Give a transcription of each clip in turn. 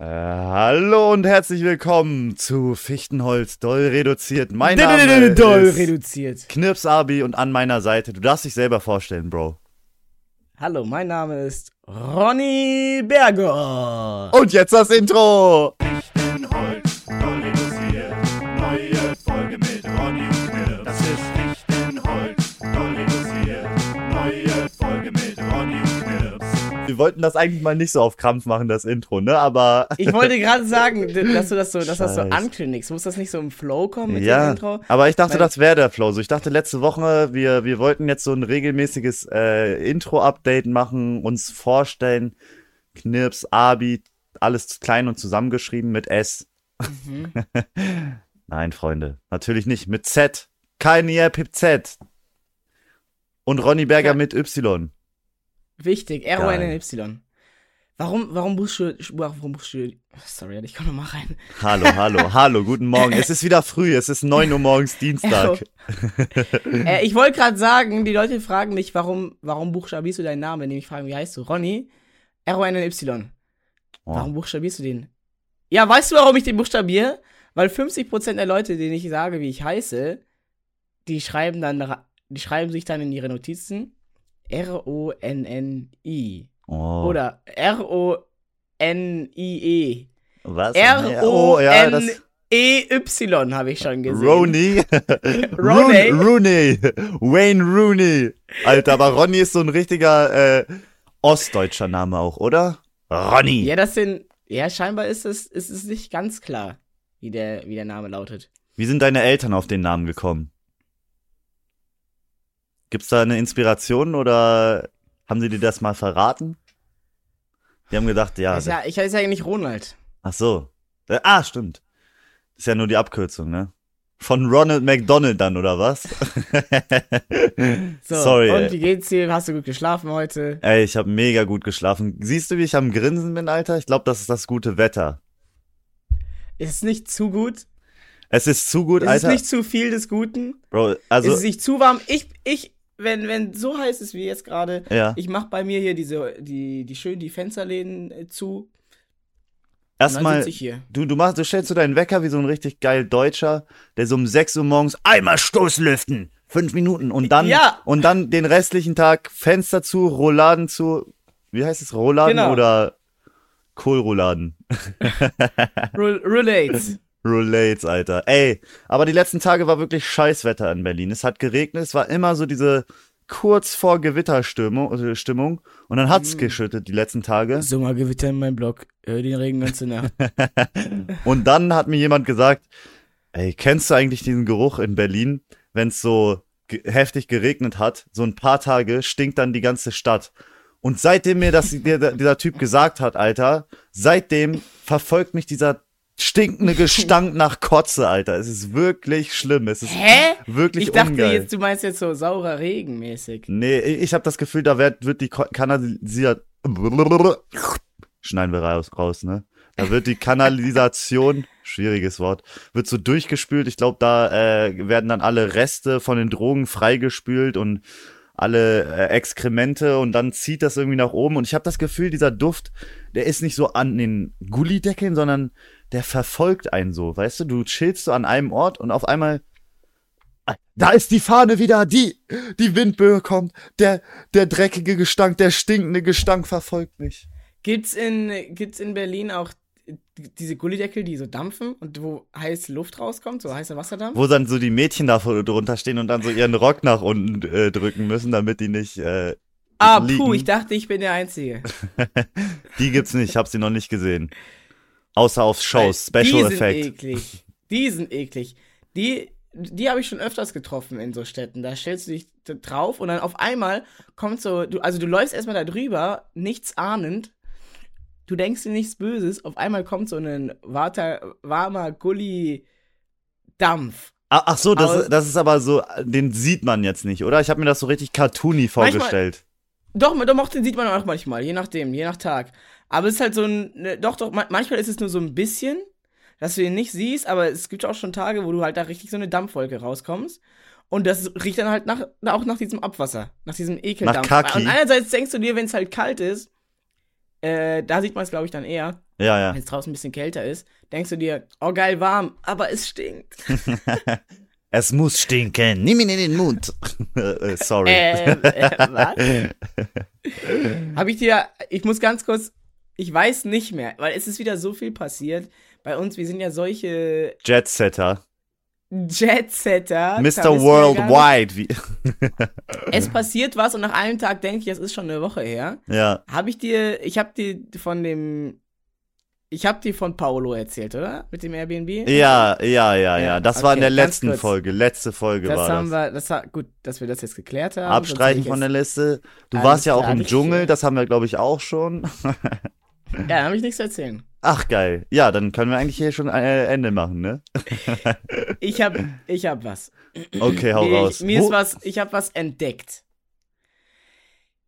Äh, hallo und herzlich willkommen zu Fichtenholz Doll reduziert. Mein Name Doll ist reduziert. Knirps Abi und an meiner Seite. Du darfst dich selber vorstellen, Bro. Hallo, mein Name ist Ronny Berger. Und jetzt das Intro. Fichtenholz, Wir wollten das eigentlich mal nicht so auf Krampf machen, das Intro, ne? Aber Ich wollte gerade sagen, dass du das so, dass das so ankündigst. Muss das nicht so im Flow kommen mit ja, dem Intro? aber ich dachte, Weil- das wäre der Flow. So, ich dachte letzte Woche, wir, wir wollten jetzt so ein regelmäßiges äh, Intro-Update machen, uns vorstellen. Knirps, Abi, alles klein und zusammengeschrieben mit S. Mhm. Nein, Freunde, natürlich nicht. Mit Z. Kein IRPIP Z. Und Ronny Berger Ja. mit Y. Wichtig, R-O-N-N-Y. Warum, warum buchst du, warum buchst du, sorry, ich komme noch mal rein. Hallo, hallo, hallo, guten Morgen. Es ist wieder früh, es ist 9 Uhr morgens Dienstag. äh, ich wollte gerade sagen, die Leute fragen mich, warum, warum buchstabierst du deinen Namen, wenn die mich fragen, wie heißt du? Ronny? R-O-N-N-Y. Warum Oh. buchstabierst du den? Ja, weißt du, warum ich den buchstabiere? Weil 50% der Leute, denen ich sage, wie ich heiße, die schreiben dann, die schreiben sich dann in ihre Notizen R-O-N-N-I. Oh. Oder R-O-N-I-E. Was? R-O-N-E-Y habe ich schon gesehen. Rooney. Roon- Rooney. Wayne Rooney. Alter, aber Ronny ist so ein richtiger äh, ostdeutscher Name auch, oder? Ronny. Ja, das sind, ja, scheinbar ist es, ist es nicht ganz klar, wie der, wie der Name lautet. Wie sind deine Eltern auf den Namen gekommen? Gibt's da eine Inspiration oder haben sie dir das mal verraten? Die haben gedacht, ja. ist ja, ich heiße ja nicht Ronald. Ach so. Äh, ah, stimmt. Ist ja nur die Abkürzung, ne? Von Ronald McDonald dann, oder was? So, Sorry, und wie geht's dir? Hast du gut geschlafen heute? Ey, ich habe mega gut geschlafen. Siehst du, wie ich am Grinsen bin, Alter? Ich glaube, das ist das gute Wetter. Ist es nicht zu gut? Es ist zu gut, Ist Alter. es nicht zu viel des Guten? Bro, ist also, es nicht zu warm? Ich, ich, wenn, wenn so heiß ist wie jetzt gerade, ja. ich mach bei mir hier diese, die, die schön die Fensterläden äh, zu. Erstmal, du, du machst, du stellst so deinen Wecker wie so ein richtig geil Deutscher, der so um 6 Uhr morgens einmal Stoßlüften. Fünf Minuten. Und dann, Ja. und dann den restlichen Tag Fenster zu, Rouladen zu, wie heißt es, Rouladen Genau. oder Kohlrouladen? Rel- Relates. Alter. Ey, aber die letzten Tage war wirklich Scheißwetter in Berlin. Es hat geregnet, es war immer so diese kurz vor Gewitterstimmung äh, Stimmung, und dann hat's Mhm. geschüttet die letzten Tage. Sommergewitter in meinem Blog. Hör den Regen ganze Nacht. Und dann hat mir jemand gesagt, ey, kennst du eigentlich diesen Geruch in Berlin, wenn es so ge heftig geregnet hat, so ein paar Tage stinkt dann die ganze Stadt. Und seitdem mir das dieser Typ gesagt hat, Alter, seitdem verfolgt mich dieser stinkende Gestank nach Kotze, Alter. Es ist wirklich schlimm. Es ist Hä? wirklich Ich dachte ungeil. jetzt, du meinst jetzt so saurer Regen mäßig. Nee, ich habe das Gefühl, da wird, wird die Kanalisation. Schneiden wir raus, raus, ne? Da wird die Kanalisation, schwieriges Wort, wird so durchgespült. Ich glaube, da äh, werden dann alle Reste von den Drogen freigespült und alle äh, Exkremente und dann zieht das irgendwie nach oben. Und ich habe das Gefühl, dieser Duft, der ist nicht so an den Gullideckeln, sondern der verfolgt einen so. Weißt du, du chillst so an einem Ort und auf einmal da ist die Fahne wieder, die, die Windböe kommt, der, der dreckige Gestank, der stinkende Gestank verfolgt mich. Gibt's in, gibt's in Berlin auch diese Gullideckel, die so dampfen und wo heiße Luft rauskommt, so heißer Wasserdampf? Wo dann so die Mädchen da drunter stehen und dann so ihren Rock nach unten äh, drücken müssen, damit die nicht, äh, ah, liegen. puh, ich dachte, ich bin der Einzige. die gibt's nicht, ich hab sie noch nicht gesehen. Außer auf Shows, Special die Effect. sind eklig. Die sind eklig. Die, die habe ich schon öfters getroffen in so Städten. Da stellst du dich drauf und dann auf einmal kommt so, du, also du läufst erstmal da drüber, nichts ahnend. Du denkst dir nichts Böses. Auf einmal kommt so ein warter, warmer Gully-Dampf. Ah, ach so, das, Aus- das ist aber so, den sieht man jetzt nicht, oder? Ich habe mir das so richtig cartoony vorgestellt. Doch, doch, den sieht man auch manchmal, je nachdem, je nach Tag. Aber es ist halt so ein, ne, doch, doch, ma- manchmal ist es nur so ein bisschen, dass du ihn nicht siehst, aber es gibt auch schon Tage, wo du halt da richtig so eine Dampfwolke rauskommst. Und das riecht dann halt nach, auch nach diesem Abwasser, nach diesem Ekeldampf. Nach Kaki. Und einerseits denkst du dir, wenn es halt kalt ist, äh, da sieht man es, glaube ich, dann eher. Ja, ja. wenn es draußen ein bisschen kälter ist, denkst du dir, oh geil warm, aber es stinkt. Es muss stinken. Nimm ihn in den Mund. Äh, Sorry. Ähm, äh, was? Habe ich dir, ich muss ganz kurz, ich weiß nicht mehr, weil es ist wieder so viel passiert. Bei uns, wir sind ja solche Jetsetter. Jetsetter. Mr. Worldwide. Es passiert was und nach einem Tag denke ich, es ist schon eine Woche her. ja. Habe ich dir, ich habe dir von dem, ich habe dir von Paolo erzählt, oder? Mit dem Airbnb? Ja, ja, ja, ja. Das war in okay, der letzten kurz. Folge. Letzte Folge Das war haben das. wir, das war gut, dass wir das jetzt geklärt haben. Abstreichen von der Liste. Du warst ja auch im Dschungel, das haben wir, glaube ich, auch schon. ich Ja, da habe ich nichts zu erzählen. Ach, geil. Ja, dann können wir eigentlich hier schon äh, Ende machen, ne? Ich habe, ich habe was. Okay, hau mir, raus. Mir Wo- ist was, ich habe was entdeckt.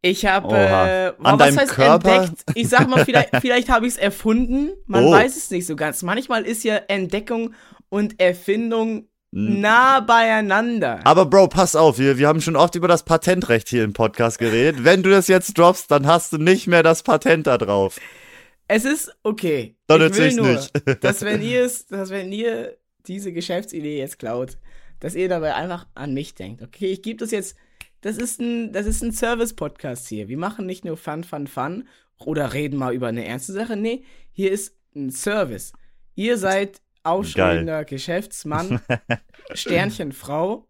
Ich habe, äh, An was deinem heißt Körper? entdeckt? Ich sag mal, vielleicht, vielleicht habe ich es erfunden. Man Oh. weiß es nicht so ganz. Manchmal ist ja Entdeckung und Erfindung nah beieinander. Aber Bro, pass auf, wir, wir haben schon oft über das Patentrecht hier im Podcast geredet. Wenn du das jetzt droppst, dann hast du nicht mehr das Patent da drauf. Es ist okay. Dann ich will nur, nicht. dass wenn ihr es, dass wenn ihr diese Geschäftsidee jetzt klaut, dass ihr dabei einfach an mich denkt. Okay, ich gebe das jetzt. Das ist ein, das ist ein Service-Podcast hier. Wir machen nicht nur Fun, Fun, Fun oder reden mal über eine ernste Sache. Nee, hier ist ein Service. Ihr seid aufstrebender Geschäftsmann, Sternchen Frau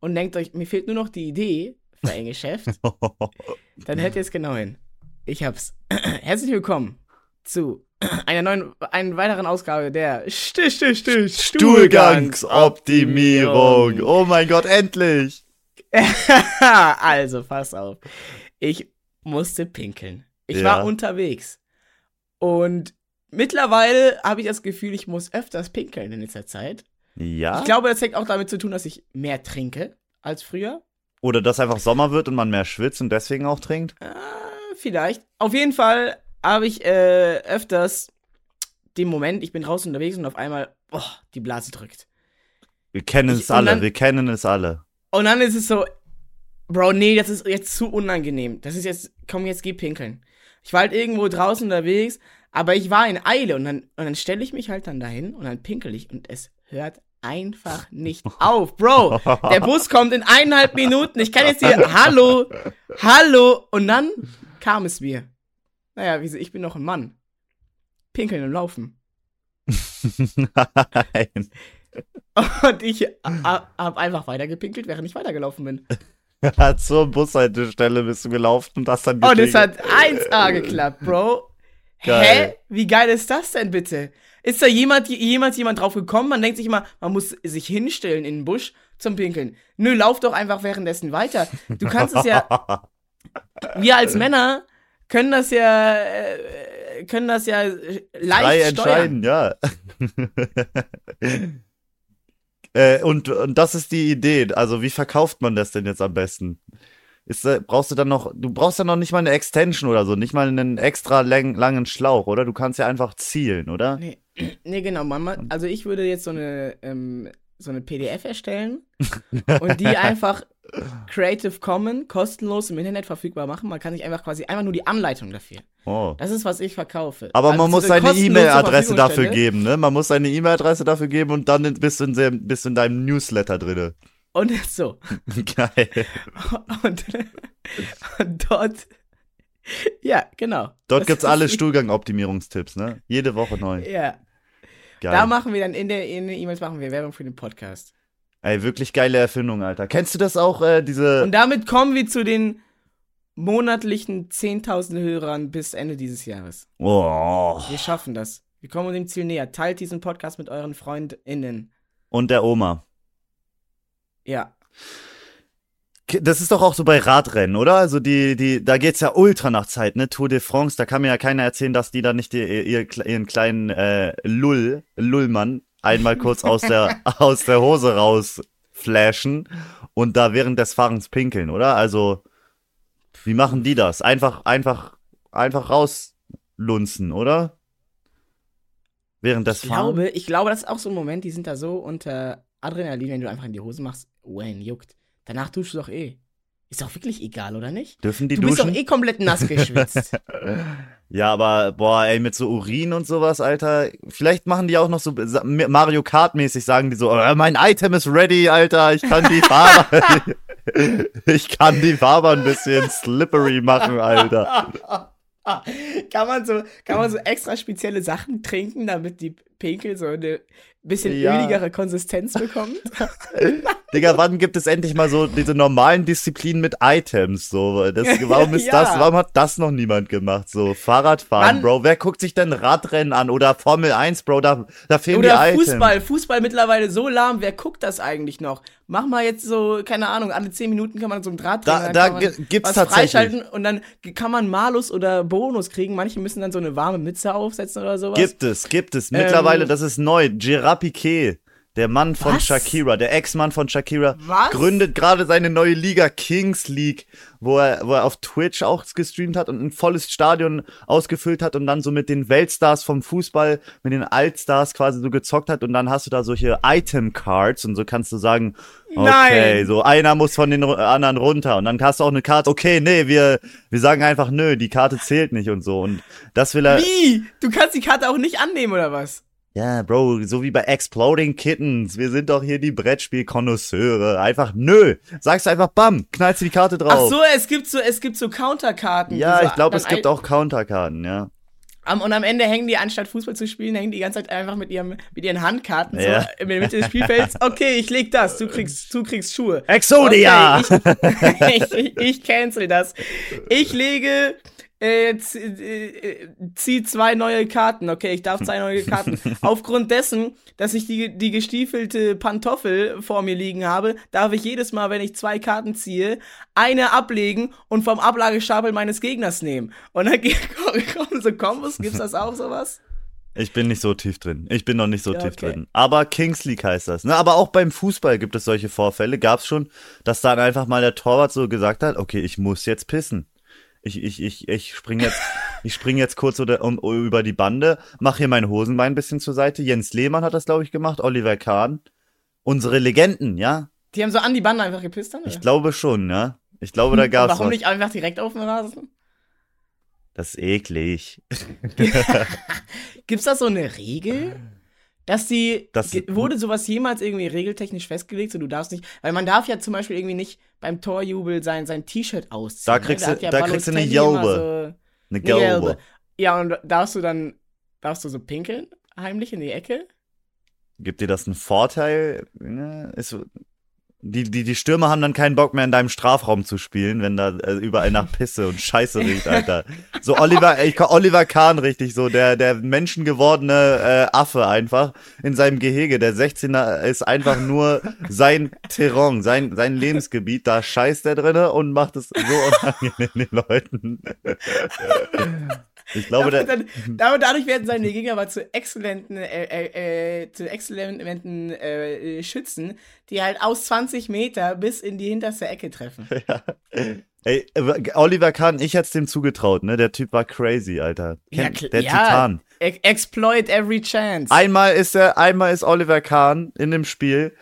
und denkt euch, mir fehlt nur noch die Idee für ein Geschäft. Dann hört ihr es genau hin. Ich hab's. Herzlich willkommen zu einer neuen, einer weiteren Ausgabe der Stich, Stich, Stich, Stuhlgangsoptimierung. Oh mein Gott, endlich. also, pass auf. Ich musste pinkeln. Ich Ja. war unterwegs. Und mittlerweile habe ich das Gefühl, ich muss öfters pinkeln in letzter Zeit. Ja? Ich glaube, das hängt auch damit zu tun, dass ich mehr trinke als früher. Oder dass einfach Sommer wird und man mehr schwitzt und deswegen auch trinkt? Äh, vielleicht. Auf jeden Fall habe ich äh, öfters den Moment, ich bin draußen unterwegs und auf einmal, boah, die Blase drückt. Wir kennen es alle, dann- wir kennen es alle. Und dann ist es so, Bro, nee, das ist jetzt zu unangenehm. Das ist jetzt, komm, jetzt geh pinkeln. Ich war halt irgendwo draußen unterwegs, aber ich war in Eile und dann, und dann stelle ich mich halt dann dahin und dann pinkel ich und es hört einfach nicht auf. Bro, der Bus kommt in eineinhalb Minuten. Ich kann jetzt hier, hallo, hallo. Und dann kam es mir. Naja, wieso, ich bin noch ein Mann. Pinkeln und laufen. Nein. Und ich habe einfach weitergepinkelt, während ich weitergelaufen bin. Zur Bushaltestelle bist du gelaufen und hast dann Und es hat 1A geklappt, Bro. Geil. Hä? Wie geil ist das denn bitte? Ist da jemand, jemals jemand drauf gekommen? Man denkt sich immer, man muss sich hinstellen in den Busch zum Pinkeln. Nö, lauf doch einfach währenddessen weiter. Du kannst es ja, wir als Männer können das ja, äh, können das ja äh, leicht Frei steuern. entscheiden, ja. äh, und, und das ist die Idee. Also, wie verkauft man das denn jetzt am besten? Ist, da- brauchst du dann noch, du brauchst ja noch nicht mal eine Extension oder so, nicht mal einen extra lang, langen Schlauch, oder? Du kannst ja einfach zielen, oder? Nee, nee, genau. Man, ma- also ich würde jetzt so eine, ähm, so eine PDF erstellen und die einfach Creative Commons kostenlos im Internet verfügbar machen. Man kann sich einfach quasi einfach nur die Anleitung dafür. Oh. Das ist, was ich verkaufe. Aber Also man muss seine E-Mail-Adresse dafür geben, ne? Man muss seine E-Mail-Adresse dafür geben und dann bist du in, dem, bist du in deinem Newsletter drinne. Und so. Geil. Und, und dort. Ja, genau. Dort gibt's ist- alle Stuhlgang-Optimierungstipps, ne? Jede Woche neu. Ja. Geil. Da machen wir dann in der in den E-Mails machen wir Werbung für den Podcast. Ey, wirklich geile Erfindung, Alter. Kennst du das auch, äh, diese. Und damit kommen wir zu den monatlichen 10.000 Hörern bis Ende dieses Jahres. Oh. Wir schaffen das. Wir kommen dem Ziel näher. Teilt diesen Podcast mit euren FreundInnen. Und der Oma. Ja. Das ist doch auch so bei Radrennen, oder? Also die, die, da geht's ja ultra nach Zeit, ne? Tour de France, da kann mir ja keiner erzählen, dass die da nicht die, ihr, ihren kleinen äh, Lull, Lullmann einmal kurz aus der, aus der Hose rausflashen und da während des Fahrens pinkeln, oder? Also, wie machen die das? Einfach, einfach, einfach rauslunzen, oder? Während des Ich Fahrens? glaube, ich glaube, das ist auch so ein Moment, die sind da so unter Adrenalin, wenn du einfach in die Hose machst. Wayne juckt. Danach duschst du doch eh. Ist doch wirklich egal, oder nicht? Dürfen die du bist duschen? doch eh komplett nass geschwitzt. Ja, aber boah, ey, mit so Urin und sowas, Alter. Vielleicht machen die auch noch so Mario Kart mäßig, sagen die so, äh, mein Item ist ready, Alter. Ich kann die Farbe, ich kann die Farbe ein bisschen slippery machen, Alter. kann man so, kann man so extra spezielle Sachen trinken, damit die Pinkel so eine bisschen Ja. öligere Konsistenz bekommt? Digga, wann gibt es endlich mal so diese normalen Disziplinen mit Items? So, das, warum ist Ja. das, warum hat das noch niemand gemacht? So, Fahrradfahren, Mann. Bro. Wer guckt sich denn Radrennen an oder Formel 1, Bro? Da, da fehlen Oder die Items. Fußball. Fußball mittlerweile so lahm. Wer guckt das eigentlich noch? Mach mal jetzt so, keine Ahnung, alle 10 Minuten kann man so ein Draht drehen. Da- da gibt's was tatsächlich. freischalten und dann kann man Malus oder Bonus kriegen. Manche müssen dann so eine warme Mütze aufsetzen oder sowas. Gibt es, gibt es. Mittlerweile, Ähm, das ist neu. Gerard Piquet, der Mann von Was? Shakira, der Ex-Mann von Shakira, Was? gründet gerade seine neue Liga, Kings League, wo er, wo er auf Twitch auch gestreamt hat und ein volles Stadion ausgefüllt hat und dann so mit den Weltstars vom Fußball, mit den Altstars quasi so gezockt hat und dann hast du da solche Item-Cards und so kannst du sagen, okay, Nein. so einer muss von den anderen runter und dann hast du auch eine Karte, okay, nee, wir, wir sagen einfach, nö, die Karte zählt nicht und so und das will er, Wie? Du kannst die Karte auch nicht annehmen oder was? Ja, Bro, so wie bei Exploding Kittens. Wir sind doch hier die Brettspiel-Konnoisseure. Einfach nö. Sagst einfach bam, knallst du die Karte drauf. Ach so, es gibt so, es gibt so Counterkarten. Ja, ich glaube, es gibt auch Counterkarten, ja. Am, und am Ende hängen die, anstatt Fußball zu spielen, hängen die die ganze Zeit einfach mit, ihrem, mit ihren Handkarten Ja. so in der Mitte des Spielfelds. Okay, ich leg das, du kriegst, du kriegst Schuhe. Exodia! Okay, ich, ich, ich cancel das. Ich lege, äh, z- äh, zieh zwei neue Karten. Okay, ich darf zwei neue Karten. Aufgrund dessen, dass ich die, die gestiefelte Pantoffel vor mir liegen habe, darf ich jedes Mal, wenn ich zwei Karten ziehe, eine ablegen und vom Ablagestapel meines Gegners nehmen. Und dann kommen so Kombos. Gibt's das auch sowas? Ich bin nicht so tief drin. Ich bin noch nicht so Ja, tief okay. drin. Aber Kings League heißt das. Ne? Aber auch beim Fußball gibt es solche Vorfälle. Gab's schon, dass dann einfach mal der Torwart so gesagt hat, okay, ich muss jetzt pissen. Ich, ich, ich, ich spring jetzt, ich spring jetzt kurz oder, um, über die Bande, mach hier mein Hosenbein ein bisschen zur Seite. Jens Lehmann hat das, glaube ich, gemacht, Oliver Kahn. Unsere Legenden, ja? Die haben so an die Bande einfach gepisst dann? Ich oder? glaube schon, ja? Ich glaube, da gab's Warum was. nicht einfach direkt auf den Rasen? Das ist eklig. Gibt's da so eine Regel? Dass die, Das- wurde sowas jemals irgendwie regeltechnisch festgelegt, so du darfst nicht, weil man darf ja zum Beispiel irgendwie nicht beim Torjubel sein, sein T-Shirt ausziehen. Da ne? kriegst hat du- da kriegst du eine Gelbe. So, Eine Gelbe. gelbe. Ja, und darfst du dann, darfst du so pinkeln, heimlich in die Ecke? Gibt dir das einen Vorteil? Ne? Ist, die, die, die Stürmer haben dann keinen Bock mehr in deinem Strafraum zu spielen, wenn da äh, überall nach Pisse und Scheiße riecht, Alter. So Oliver, ich, Oliver Kahn richtig, so der, der menschengewordene äh, Affe einfach in seinem Gehege. Der 16er ist einfach nur sein Terrain, sein, sein Lebensgebiet. Da scheißt er drinne und macht es so unangenehm den Leuten. Ich glaube, dann, damit, dadurch werden seine Gegner aber zu exzellenten, äh, äh, äh, zu exzellenten äh, äh, Schützen, die halt aus 20 Meter bis in die hinterste Ecke treffen. Ey, äh, Oliver Kahn, ich hätte dem zugetraut, ne? Der Typ war crazy, Alter. Ja, Kennt- kl- der ja. Titan. Exploit every chance. Einmal ist er, einmal ist Oliver Kahn in dem Spiel.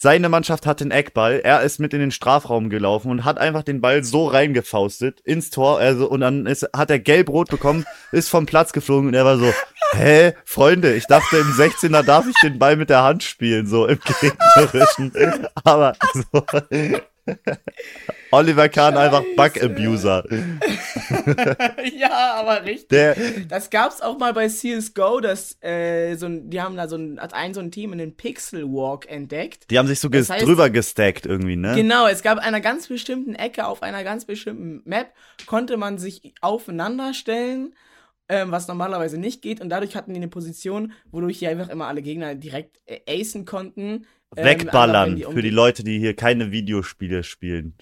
Seine Mannschaft hat den Eckball. Er ist mit in den Strafraum gelaufen und hat einfach den Ball so reingefaustet ins Tor. Also, und dann ist, hat er gelb-rot bekommen, ist vom Platz geflogen und er war so, hä, Freunde, ich dachte im 16er darf ich den Ball mit der Hand spielen, so im gegnerischen. Aber so. Oliver Kahn einfach Bug-Abuser. ja, aber richtig. Der, Das gab's auch mal bei CSGO, dass äh, so ein, die haben da so ein, hat ein so ein Team einen Pixel Walk entdeckt. die haben sich so ges heißt- drüber gestackt irgendwie, ne? Genau, es gab einer ganz bestimmten Ecke auf einer ganz bestimmten Map, konnte man sich aufeinander stellen, ähm, was normalerweise nicht geht. Und dadurch hatten die eine Position, wodurch die einfach immer alle Gegner direkt äh, acen konnten. Ähm, Wegballern um für die Leute, die hier keine Videospiele spielen.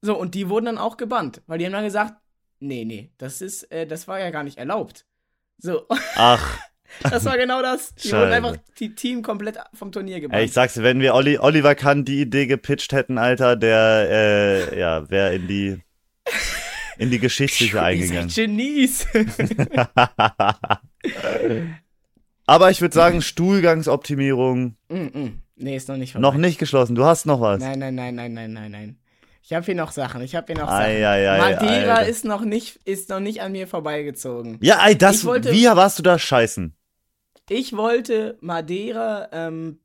So, und die wurden dann auch gebannt, weil die haben dann gesagt, nee, nee, das ist, äh, das war ja gar nicht erlaubt. So, Ach, das war genau das. Die Scheiße. wurden einfach die Team komplett vom Turnier gebannt. ey, ich sag's dir, wenn wir Olli, Oliver Kahn die Idee gepitcht hätten, Alter, der, äh, ja, wäre in die, in die Geschichtliche Ihr eingegangen. Genies. Aber ich würde sagen, Stuhlgangsoptimierung mm -mm. Nee, ist noch nicht vorbei. noch nicht geschlossen. Du hast noch was. Nein, nein, nein, nein, nein, nein, nein. Ich habe hier noch Sachen. Ich habe hier noch Ei, Sachen. ei, ei, Madeira Alter. ist noch nicht, ist noch nicht an mir vorbeigezogen. Ja, ey, das, wollte- wie warst du da scheißen? Ich wollte Madeira ähm,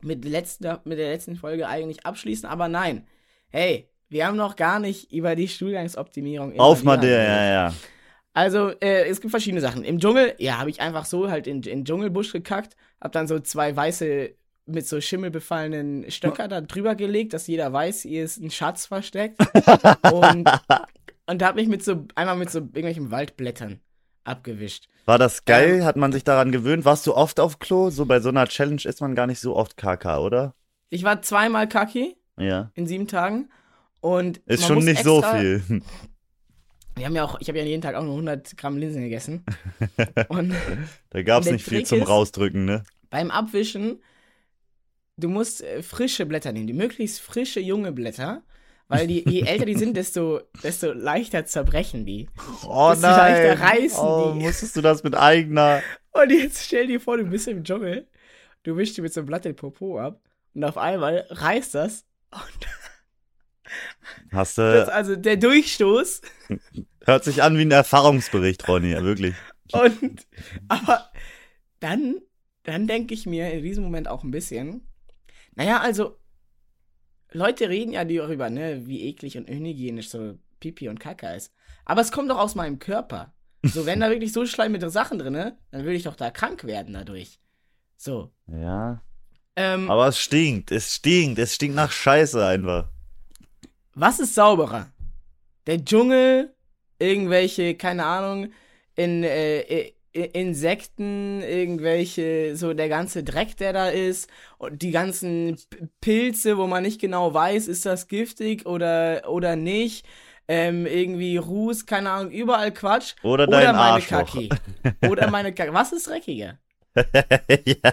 mit, letzter, mit der letzten Folge eigentlich abschließen, aber nein. Hey, wir haben noch gar nicht über die Stuhlgangsoptimierung Auf Madeira, geredet. ja, ja. Also, äh, es gibt verschiedene Sachen. Im Dschungel, ja, habe ich einfach so halt in, in den Dschungelbusch gekackt, hab dann so zwei weiße mit so Schimmel befallenen Stöcker da drüber gelegt, dass jeder weiß, hier ist ein Schatz versteckt. und und hab mich mit so, einmal mit so irgendwelchen Waldblättern abgewischt. War das geil? Ähm. Hat man sich daran gewöhnt? Warst du oft auf Klo? So bei so einer Challenge ist man gar nicht so oft KK, oder? Ich war zweimal kacki Ja. in sieben Tagen. Und Ist schon nicht extra, so viel. Wir haben ja auch, ich habe ja jeden Tag auch nur 100 Gramm Linsen gegessen. und Da gab's Der nicht viel Trick zum ist- Rausdrücken, ne? beim Abwischen, du musst äh, frische Blätter nehmen, die möglichst frische junge Blätter, weil die, je älter die sind, desto, desto leichter zerbrechen die. Oh Desto leichter reißen oh, die. musstest du das mit eigener... Und jetzt stell dir vor, du bist im Dschungel, du wischst dir mit so einem Blatt den Popo ab und auf einmal reißt das. Und Hast das du... also der Durchstoß Hört sich an wie ein Erfahrungsbericht, Ronny, ja, wirklich. und aber dann, dann denke ich mir in diesem Moment auch ein bisschen, naja, also Leute reden ja darüber, ne, wie eklig und unhygienisch so Pipi und Kaka ist. Aber es kommt doch aus meinem Körper. So, wenn da wirklich so schleimige Sachen drin, dann würde ich doch da krank werden dadurch. So. Ja. Ähm, Aber es stinkt, es stinkt, es stinkt nach Scheiße einfach. was ist sauberer? Der Dschungel, irgendwelche, keine Ahnung, in, äh, äh, Insekten, irgendwelche, so der ganze Dreck, der da ist, und die ganzen P- Pilze, wo man nicht genau weiß, ist das giftig oder, oder nicht. Ähm, irgendwie Ruß, keine Ahnung, überall Quatsch. Oder Oder dein meine Arschloch. Kaki. Oder meine Kaki. Was ist dreckiger? ja.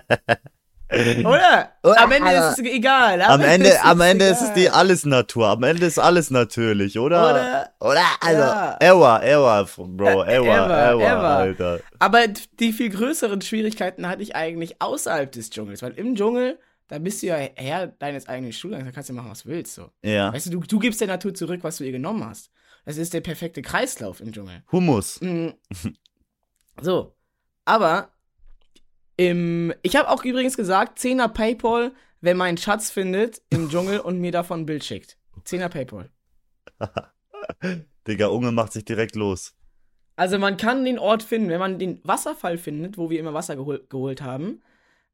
Oder? Am Ende ist es egal. Am Ende, ist am Ende ist es die alles Natur. Am Ende ist alles natürlich, oder? Oder? Oder? Also, Ja. ever, ever, Bro, ever, ever, ever, ever. Alter. Aber die viel größeren Schwierigkeiten hatte ich eigentlich außerhalb des Dschungels, weil im Dschungel, da bist du ja Herr deines eigenen Stuhlgangs, da kannst du machen, was du willst. So. Ja. Weißt du, du, du gibst der Natur zurück, was du ihr genommen hast. Das ist der perfekte Kreislauf im Dschungel. Humus. Mm. So, aber im, ich habe auch übrigens gesagt, 10er Paypal, wer meinen Schatz findet im Dschungel und mir davon ein Bild schickt. 10er Paypal. Digga, Unge macht sich direkt los. Also man kann den Ort finden, wenn man den Wasserfall findet, wo wir immer Wasser gehol geholt haben,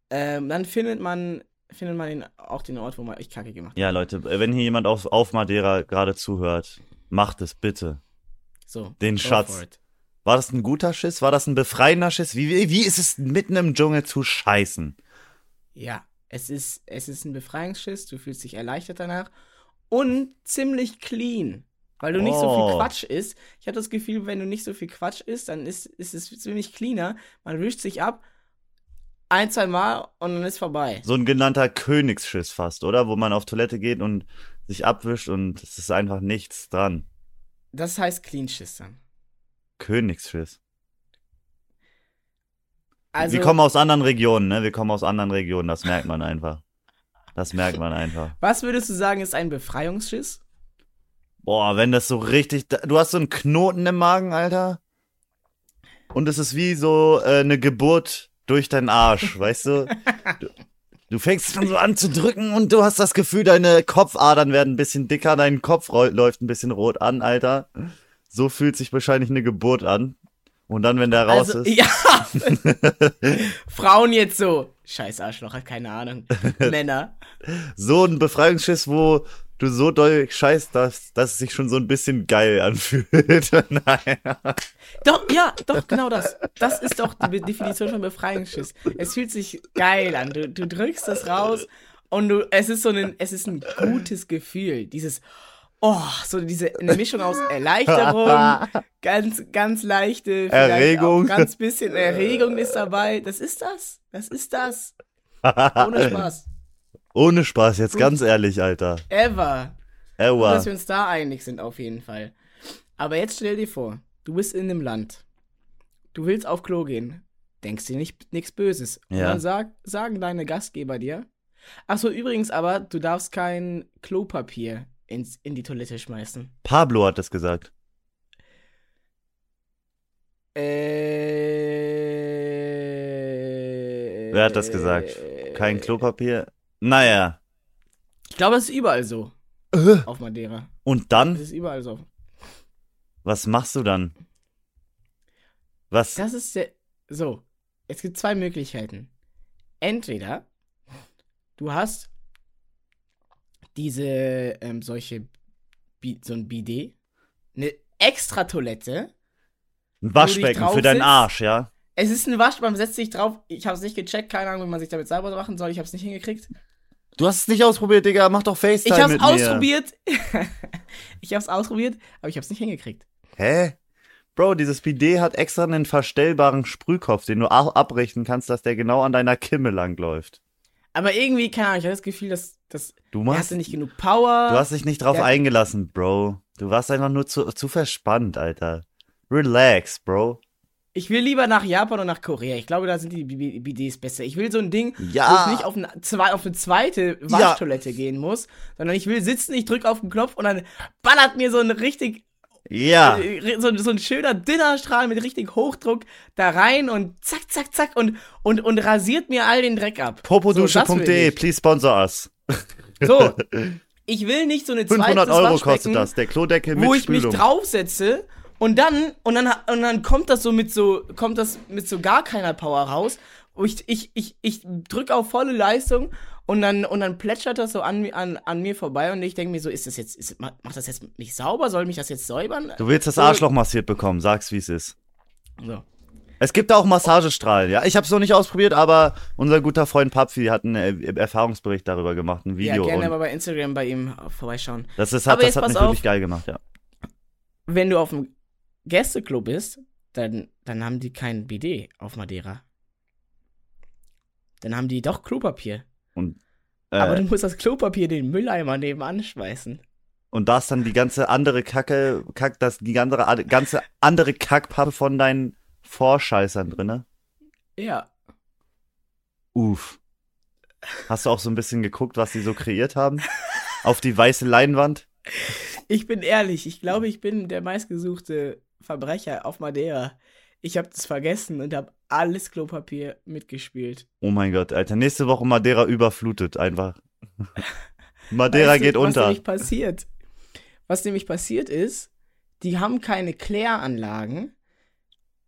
ähm, dann findet man, findet man den, auch den Ort, wo man ich Kacke gemacht hat. Ja, Leute, wenn hier jemand auf, auf Madeira gerade zuhört, macht es bitte. So. Den Schatz. War das ein guter Schiss? War das ein befreiender Schiss? Wie, wie, ist es mitten im Dschungel zu scheißen? Ja, es ist, es ist ein Befreiungsschiss, du fühlst dich erleichtert danach und ziemlich clean. Weil du nicht so Oh. viel Quatsch isst. Ich habe das Gefühl, wenn du nicht so viel Quatsch isst, dann ist, ist es ziemlich cleaner. Man wischt sich ab, ein, zwei Mal und dann ist vorbei. So ein genannter Königsschiss fast, oder? Wo man auf Toilette geht und sich abwischt und es ist einfach nichts dran. Das heißt Clean Schiss dann. Königsschiss. Also, wir kommen aus anderen Regionen, ne? Wir kommen aus anderen Regionen, das merkt man einfach. Das merkt man einfach. was würdest du sagen, ist ein Befreiungsschiss? Boah, wenn das so richtig. Du hast so einen Knoten im Magen, Alter. Und es ist wie so äh, eine Geburt durch deinen Arsch, weißt du? du? Du fängst dann so an zu drücken und du hast das Gefühl, deine Kopfadern werden ein bisschen dicker, dein Kopf läuft ein bisschen rot an, Alter. So fühlt sich wahrscheinlich eine Geburt an. Und dann, wenn der raus also, ist. ja. Frauen jetzt so. Scheiß Arschloch, hat keine Ahnung. Männer. so ein Befreiungsschiss, wo du so doll scheißt, dass, dass es sich schon so ein bisschen geil anfühlt. Nein. Doch, ja, doch, genau das. Das ist doch die Definition von Befreiungsschiss. Es fühlt sich geil an. Du, du drückst das raus und du, es ist so ein, es ist ein gutes Gefühl. Dieses, oh, so diese, eine Mischung aus Erleichterung, ganz, ganz leichte, Erregung. Ganz bisschen Erregung ist dabei. Das ist das. Das ist das. Ohne Spaß. Ohne Spaß, jetzt ganz ehrlich, Alter. Ever. Gut, Aua. dass wir uns da einig sind, auf jeden Fall. Aber jetzt stell dir vor, du bist in einem Land. Du willst auf Klo gehen. Denkst dir nicht nichts Böses. Und Ja. dann sag, sagen deine Gastgeber dir. Ach so, übrigens aber, du darfst kein Klopapier ins, in die Toilette schmeißen. Pablo hat das gesagt. Äh, Wer hat das gesagt? Kein Klopapier? Naja. Ich glaube, das ist überall so. Äh. Auf Madeira. Und dann? ist überall so. Was machst du dann? Was? Das ist der. So. Es gibt zwei Möglichkeiten. Entweder du hast diese, ähm, solche, Bi so ein Bidet, eine extra Toilette. Ein Waschbecken für deinen? Arsch, ja? Es ist ein Wasch, man setzt sich drauf. Ich habe es nicht gecheckt, keine Ahnung, wie man sich damit sauber machen soll. Ich habe es nicht hingekriegt. Du hast es nicht ausprobiert, Digga. Mach doch FaceTime Ich habe mit es mir. ausprobiert. ich habe es ausprobiert, aber ich habe es nicht hingekriegt. Hä? Bro, dieses Bidet hat extra einen verstellbaren Sprühkopf, den du abrichten kannst, dass der genau an deiner Kimme langläuft. Aber irgendwie, keine Ahnung, ich hatte das Gefühl, dass, dass Du er machst, hatte nicht genug Power. du hast dich nicht drauf Ja. eingelassen, Bro. Du warst einfach nur zu, zu verspannt, Alter. Relax, Bro. Ich will lieber nach Japan und nach Korea. Ich glaube, da sind die BDs besser. Ich will so ein Ding, Ja. wo ich nicht auf eine, zwei, auf eine zweite Waschtoilette gehen muss, sondern ich will sitzen, ich drücke auf den Knopf und dann ballert mir so ein richtig, Ja. äh, so, so ein schöner Dinnerstrahl mit richtig Hochdruck da rein und zack, zack, zack und, und, und rasiert mir all den Dreck ab. So, das Popodusche.de, ich. please sponsor us. So, ich will nicht so eine zweite 500 Euro kostet das, der Klodeckel mit wo ich mich Spülung. draufsetze und dann und dann und dann kommt das so mit so kommt das mit so gar keiner Power raus. Wo ich ich ich ich drücke auf volle Leistung und dann und dann plätschert das so an, an, an mir vorbei und ich denke mir so, ist das jetzt ist, macht das jetzt nicht sauber? Soll mich das jetzt säubern? Du willst das Arschloch massiert bekommen, sag's wie es ist. So. Es gibt auch Massagestrahlen, ja. Ich habe es noch nicht ausprobiert, aber unser guter Freund Papfi hat einen äh, Erfahrungsbericht darüber gemacht, ein Ja, Video. gerne und aber bei Instagram bei ihm vorbeischauen. das ist, hat, das hat mich auf. wirklich geil gemacht, ja. Wenn du auf dem Gästeklo bist, dann dann haben die kein BD auf Madeira. Dann haben die doch Klopapier. Und, Aber du äh, musst das Klopapier den Mülleimer nebenan schmeißen. und da ist dann die ganze andere Kacke, Kack, das, die ganze, ganze andere Kackpappe von deinen Vorscheißern drinne. Ja. Uff. Hast du auch so ein bisschen geguckt, was die so kreiert haben? Auf die weiße Leinwand? Ich bin ehrlich, ich glaube, ich bin der meistgesuchte Verbrecher auf Madeira. Ich habe das vergessen und habe alles Klopapier mitgespielt. Oh mein Gott, Alter. Nächste Woche Madeira überflutet einfach. Madeira Weißt du, geht Was unter. nämlich passiert? Was nämlich passiert ist, die haben keine Kläranlagen,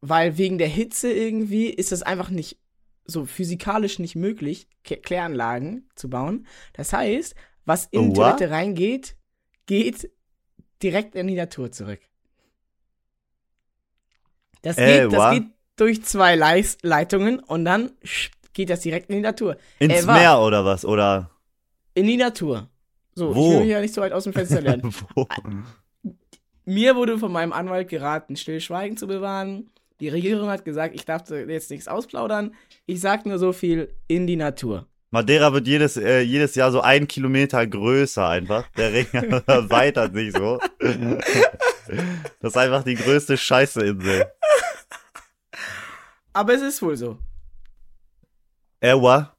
weil wegen der Hitze irgendwie ist das einfach nicht so physikalisch nicht möglich, Kläranlagen zu bauen. Das heißt, was in die. Toilette reingeht, geht direkt in die Natur zurück. Das Äh, geht, das geht durch zwei Leis Leitungen und dann geht das direkt in die Natur. Ins Äh, Meer oder was? Oder In die Natur. So, Wo? ich will mich ja nicht so weit aus dem Fenster lernen. wo? Mir wurde von meinem Anwalt geraten, Stillschweigen zu bewahren. Die Regierung hat gesagt, ich darf jetzt nichts ausplaudern. Ich sag nur so viel in die Natur. Madeira wird jedes, äh, jedes Jahr so ein Kilometer größer einfach. Der Ring erweitert sich so. Das ist einfach die größte Scheißeinsel. Aber es ist wohl so. Ewa?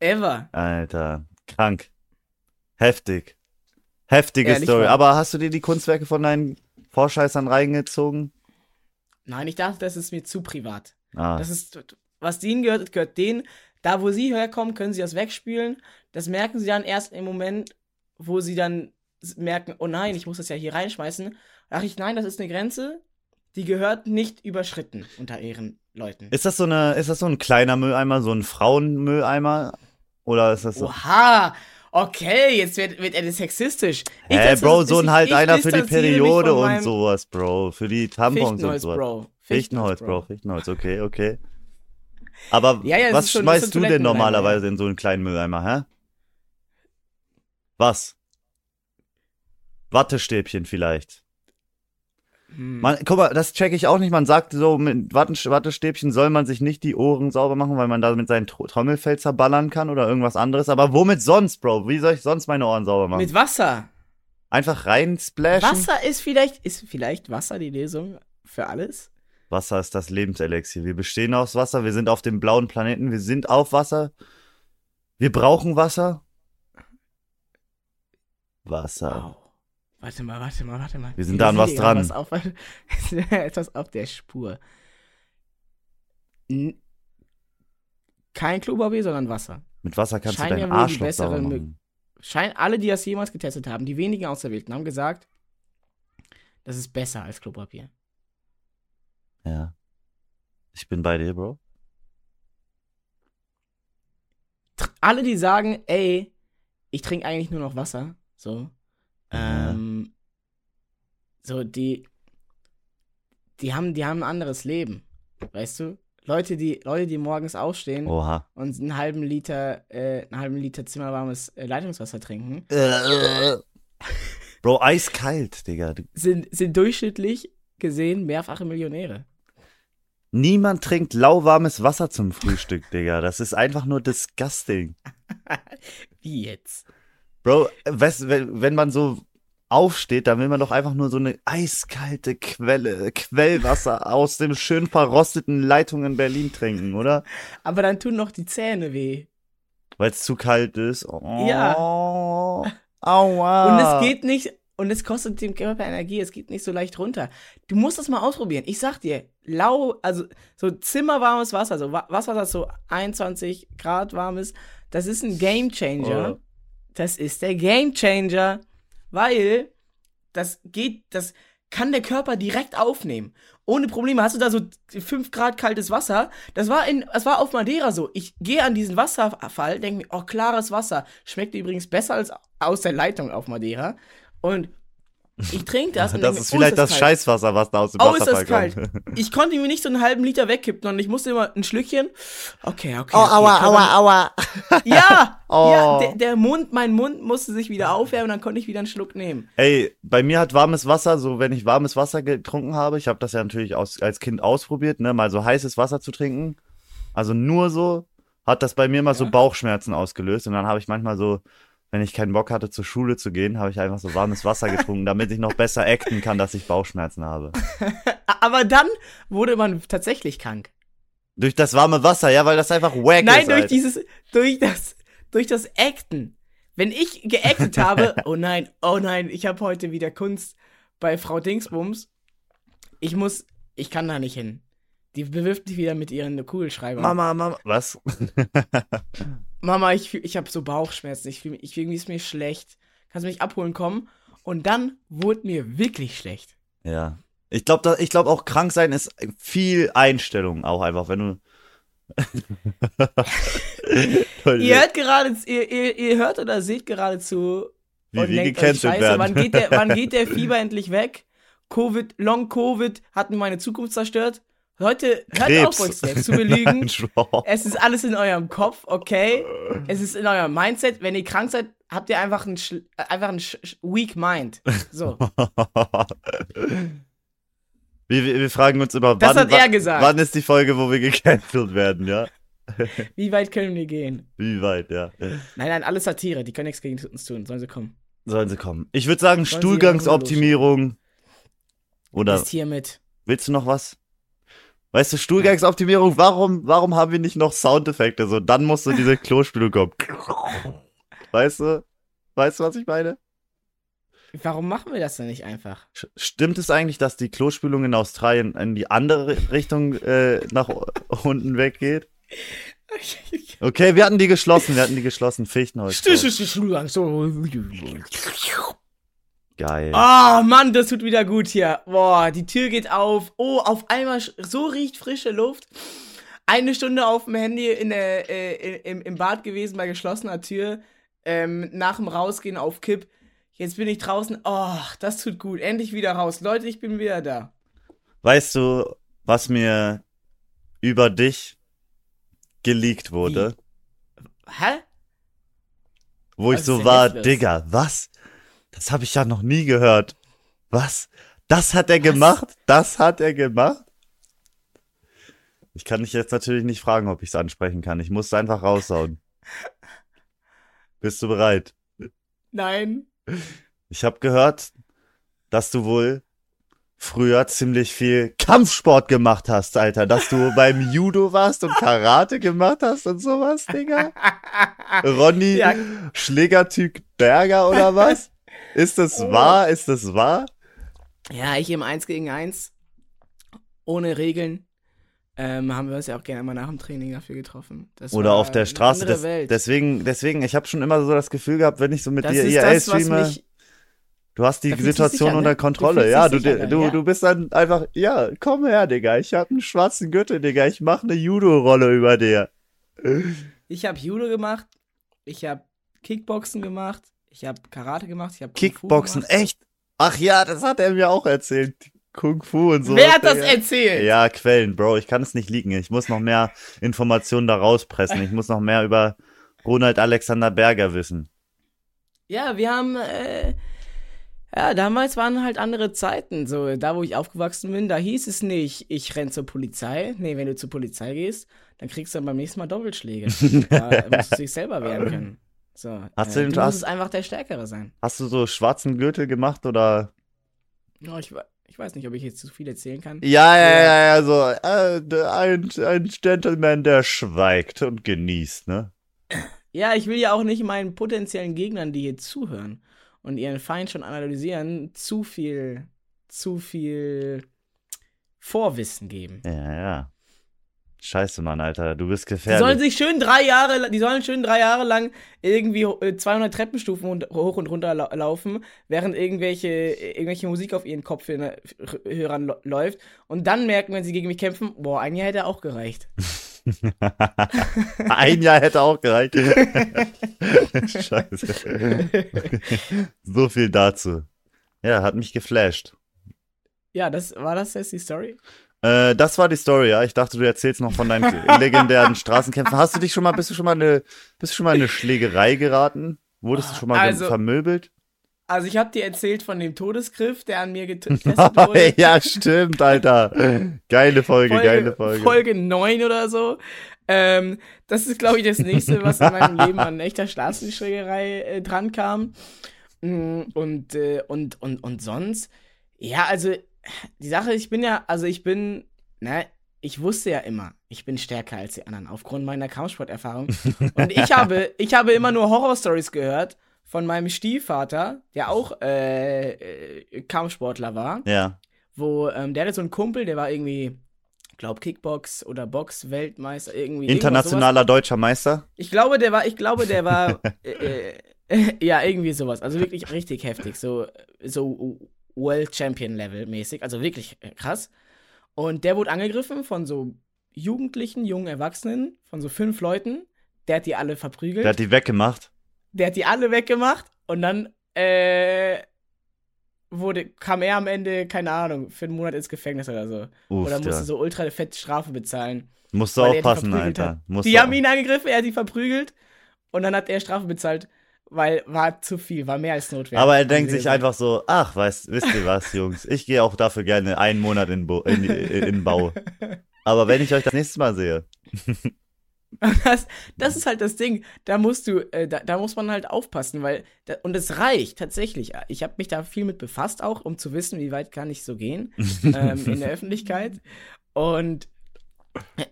Ever. Alter, krank. Heftig. Heftige Ehrlich Story. wahr. Aber hast du dir die Kunstwerke von deinen Vorscheißern reingezogen? Nein, ich dachte, das ist mir zu privat. Ah. Das ist, was denen gehört, gehört denen. Da, wo sie herkommen, können sie das wegspülen. Das merken sie dann erst im Moment, wo sie dann merken, oh nein, ich muss das ja hier reinschmeißen. Da dachte ich, nein, das ist eine Grenze, die gehört nicht überschritten unter ihren Leuten. Ist das so eine, ist das so ein kleiner Mülleimer, so ein Frauenmülleimer? Oder ist das so? Oha! Okay, jetzt wird, wird er sexistisch. Ich dis- Bro, so ein halt ich einer für die Periode und sowas, Bro. Für die Tampons und Fichtenholz, sowas. Bro. Fichtenholz, Bro, Fichtenholz, okay, okay. Aber Ja, ja, was schon- schmeißt du denn normalerweise in so einen kleinen Mülleimer, hä? Was? Wattestäbchen vielleicht. Hm. Man, guck mal, das checke ich auch nicht. Man sagt so, mit Wattestäbchen soll man sich nicht die Ohren sauber machen, weil man damit seinen Tro- Trommelfell zerballern kann oder irgendwas anderes. Aber womit sonst, Bro? Wie soll ich sonst meine Ohren sauber machen? Mit Wasser. Einfach rein splashen? Wasser ist vielleicht, ist vielleicht Wasser die Lösung für alles? Wasser ist das Lebenselixier. Wir bestehen aus Wasser. Wir sind auf dem blauen Planeten. Wir sind auf Wasser. Wir brauchen Wasser. Wasser. Wow. Warte mal, warte mal, warte mal. Wir sind da an was dran. Was auf, etwas auf der Spur. N kein Klopapier, sondern Wasser. Mit Wasser kannst Scheinen du ja deinen die Arschloch sauber machen. Schein, alle, die das jemals getestet haben, die wenigen Auserwählten, haben gesagt, das ist besser als Klopapier. Ja. Ich bin bei dir, Bro. Alle, die sagen, ey, ich trinke eigentlich nur noch Wasser, so, Ja. Ähm, so, die, die haben, die haben ein anderes Leben, weißt du? Leute, die, Leute, die morgens aufstehen Oha. und einen halben Liter, äh, einen halben Liter zimmerwarmes äh, Leitungswasser trinken, Bro, eiskalt, Digga. Sind, sind durchschnittlich gesehen mehrfache Millionäre. Niemand trinkt lauwarmes Wasser zum Frühstück, Digga. Das ist einfach nur disgusting. Wie jetzt? Bro, weißt, wenn, wenn man so aufsteht, dann will man doch einfach nur so eine eiskalte Quelle, Quellwasser aus dem schön verrosteten Leitung in Berlin trinken, oder? Aber dann tun noch die Zähne weh. Weil es zu kalt ist. Oh, Ja. Aua. Und es geht nicht, und es kostet dem Körper Energie, es geht nicht so leicht runter. Du musst das mal ausprobieren. Ich sag dir, lau, also so zimmerwarmes Wasser, so Wa- Wasser, das so 21 Grad warm ist, das ist ein Game Changer. Oh. Das ist der Game Changer, weil das geht, das kann der Körper direkt aufnehmen. Ohne Probleme. Hast du da so 5 Grad kaltes Wasser? Das war in, das war auf Madeira so. Ich gehe an diesen Wasserfall, denke mir, oh, klares Wasser. Schmeckt übrigens besser als aus der Leitung auf Madeira. Und ich trinke das. und Das denk ist oh, vielleicht das kalt. Scheißwasser, was da aus dem Oh, ist Wasserfall das kalt. kommt. Ich konnte mir nicht so einen halben Liter wegkippen und ich musste immer ein Schlückchen. Okay, okay. Oh, okay. aua, Körper- aua, aua. Ja! Oh. Ja, der, der Mund, mein Mund musste sich wieder aufwärmen, dann konnte ich wieder einen Schluck nehmen. Ey, bei mir hat warmes Wasser, so wenn ich warmes Wasser getrunken habe, ich habe das ja natürlich aus, als Kind ausprobiert, ne, mal so heißes Wasser zu trinken. Also nur so, hat das bei mir immer so Ja. Bauchschmerzen ausgelöst. Und dann habe ich manchmal so, wenn ich keinen Bock hatte, zur Schule zu gehen, habe ich einfach so warmes Wasser getrunken, damit ich noch besser acten kann, dass ich Bauchschmerzen habe. Aber dann wurde man tatsächlich krank. Durch das warme Wasser, ja, weil das einfach wack Nein, ist. durch Alter. dieses, durch das, durch das Acten. Wenn ich geactet habe, oh nein, oh nein, ich habe heute wieder Kunst bei Frau Dingsbums. Ich muss, ich kann da nicht hin. Die bewirft mich wieder mit ihren Kugelschreibern. Mama, Mama, was? Mama, ich, fühl- ich habe so Bauchschmerzen. Ich fühle mich, ich, irgendwie ist mir schlecht. Kannst du mich abholen kommen? Und dann wurde mir wirklich schlecht. Ja. Ich glaube, ich glaube auch krank sein ist viel Einstellung auch einfach, wenn du. Ihr hört gerade, ihr, ihr, ihr hört oder seht geradezu wie, und wie denkt gecancelt Scheiße, werden. wann geht, der, wann geht der Fieber endlich weg? Covid, Long Covid hat mir meine Zukunft zerstört. Leute, hört Krebs. auf, euch selbst zu belügen. Nein, es ist alles in eurem Kopf, okay? Es ist in eurem Mindset. Wenn ihr krank seid, habt ihr einfach ein, äh, einfach ein weak mind. So. wir, wir, wir fragen uns immer, Das wann, hat er wann- gesagt. wann ist die Folge, wo wir gecancelt werden, ja? Wie weit können wir gehen? Wie weit, ja. Nein, nein, alles Satire. Die können nichts gegen uns tun. Sollen sie kommen. Sollen sie kommen. Ich würde sagen, Sollen Stuhlgangsoptimierung. Oder Ist hiermit. willst du noch was? Weißt du, Stuhlgangsoptimierung, warum, warum haben wir nicht noch Soundeffekte? So, dann muss so diese Klospülung kommen. Weißt du? Weißt du, was ich meine? Warum machen wir das denn nicht einfach? Stimmt es eigentlich, dass die Klospülung in Australien in die andere Richtung äh, nach unten weggeht? Okay, wir hatten die geschlossen, wir hatten die geschlossen. Fichtenholz. Geil. Oh Mann, das tut wieder gut hier. Boah, die Tür geht auf. Oh, auf einmal so riecht frische Luft. Eine Stunde auf dem Handy in der, äh, im, im Bad gewesen bei geschlossener Tür. Ähm, nach dem Rausgehen auf Kipp. Jetzt bin ich draußen. Oh, das tut gut. Endlich wieder raus. Leute, ich bin wieder da. Weißt du, was mir über dich geleakt wurde? Hä? Wo ich Was ist so denn war? Digga, was? Das habe ich ja noch nie gehört. Was? Das hat er gemacht? Das hat er gemacht? Ich kann dich jetzt natürlich nicht fragen, ob ich es ansprechen kann. Ich muss es einfach raushauen. Bist du bereit? Nein. Ich habe gehört, dass du wohl früher ziemlich viel Kampfsport gemacht hast, Alter. Dass du beim Judo warst und Karate gemacht hast und sowas, Digga. Ronny Ja. Schlägertyp Berger oder was? Ist das Oh. wahr? Ist das wahr? Ja, ich im 1 gegen 1, ohne Regeln, ähm, haben wir uns ja auch gerne mal nach dem Training dafür getroffen. Das Oder auf der Straße. Das, deswegen, deswegen, ich habe schon immer so das Gefühl gehabt, wenn ich so mit das dir was streame, du hast die du Situation ne? unter Du Kontrolle. fühlst ja, du, sicher du, dann, ja. du bist dann einfach, ja, komm her, Digga. Ich habe einen schwarzen Gürtel, Digga. Ich mache eine Judo-Rolle über dir. ich habe Judo gemacht, ich habe Kickboxen gemacht, ich habe Karate gemacht, ich habe Kickboxen, echt? Ach ja, das hat er mir auch erzählt. Kung Fu und so. Wer hat das erzählt? Ja, Quellen, Bro. Ich kann es nicht liegen. Ich muss noch mehr Informationen da rauspressen. Ich muss noch mehr über Ronald Alexander Berger wissen. Ja, wir haben, äh, ja, damals waren halt andere Zeiten. So, da wo ich aufgewachsen bin, da hieß es nicht, ich renn zur Polizei. Nee, wenn du zur Polizei gehst, dann kriegst du dann beim nächsten Mal Doppelschläge. da musst du dich selber wehren können. So, Hast äh, du den- du hast- musst einfach der Stärkere sein. Hast du so schwarzen Gürtel gemacht oder? Ja, ich, ich weiß nicht, ob ich jetzt zu viel erzählen kann. Ja, ja, ja, ja, so äh, d- ein, ein Gentleman, der schweigt und genießt, ne? Ja, ich will ja auch nicht meinen potenziellen Gegnern, die hier zuhören und ihren Feind schon analysieren, zu viel, zu viel Vorwissen geben. Ja, ja. Scheiße, Mann, Alter, du bist Die sollen gefährlich. sich schön drei Jahre, die sollen schön drei Jahre lang irgendwie äh, 200 Treppenstufen und, hoch und runter lau laufen, während irgendwelche, irgendwelche Musik auf ihren Kopfhörern läuft und dann merken, wenn sie gegen mich kämpfen, boah, ein Jahr hätte auch gereicht. Ein Jahr hätte auch gereicht. Scheiße. so viel dazu. Ja, hat mich geflasht. Ja, das war das jetzt die Story? Äh, das war die Story, ja. Ich dachte, du erzählst noch von deinen legendären Straßenkämpfen. Hast du dich schon mal, bist du schon mal eine, bist du schon mal in eine Schlägerei geraten? Wurdest du schon mal Also- vermöbelt? Also ich habe dir erzählt von dem Todesgriff, der an mir get- getestet wurde. ja, stimmt, Alter. Geile Folge, geile Folge. Folge 9 oder so. Ähm, das ist, glaube ich, das nächste, was in meinem Leben an echter Straßenschlägerei äh, dran kam. Mm, Und, äh, und, und, und sonst, ja, also die Sache, ich bin ja, also ich bin, ne, ich wusste ja immer, ich bin stärker als die anderen, aufgrund meiner Kampfsporterfahrung. Und ich habe, ich habe immer nur Horrorstories gehört von meinem Stiefvater, der auch äh, äh, Kampfsportler war Ja. wo ähm, der hatte so einen Kumpel, der war irgendwie, glaub Kickbox oder Box Weltmeister irgendwie. Internationaler deutscher Meister. Ich glaube, der war, ich glaube, der war, äh, äh, ja irgendwie sowas. Also wirklich richtig heftig, so so World Champion Level mäßig, also wirklich äh, krass. Und der wurde angegriffen von so Jugendlichen, jungen Erwachsenen, von so fünf Leuten. Der hat die alle verprügelt. Der hat die weggemacht. Der hat die alle weggemacht und dann äh, wurde, kam er am Ende, keine Ahnung, für einen Monat ins Gefängnis oder so. Uff, oder musste ja. so ultra fette Strafe bezahlen. Musst du aufpassen, Alter. Musst Die haben ihn angegriffen, er hat die verprügelt und dann hat er Strafe bezahlt, weil war zu viel, war mehr als notwendig. Aber er denkt sich einfach so, ach, weißt, wisst ihr was, Jungs, ich gehe auch dafür gerne einen Monat in, Bo in, in, Bau. Aber wenn ich euch das nächste Mal sehe, Das, das ist halt das Ding. Da musst du, äh, da, da muss man halt aufpassen, weil da, und es reicht tatsächlich. Ich habe mich da viel mit befasst auch, um zu wissen, wie weit kann ich so gehen ähm, in der Öffentlichkeit. Und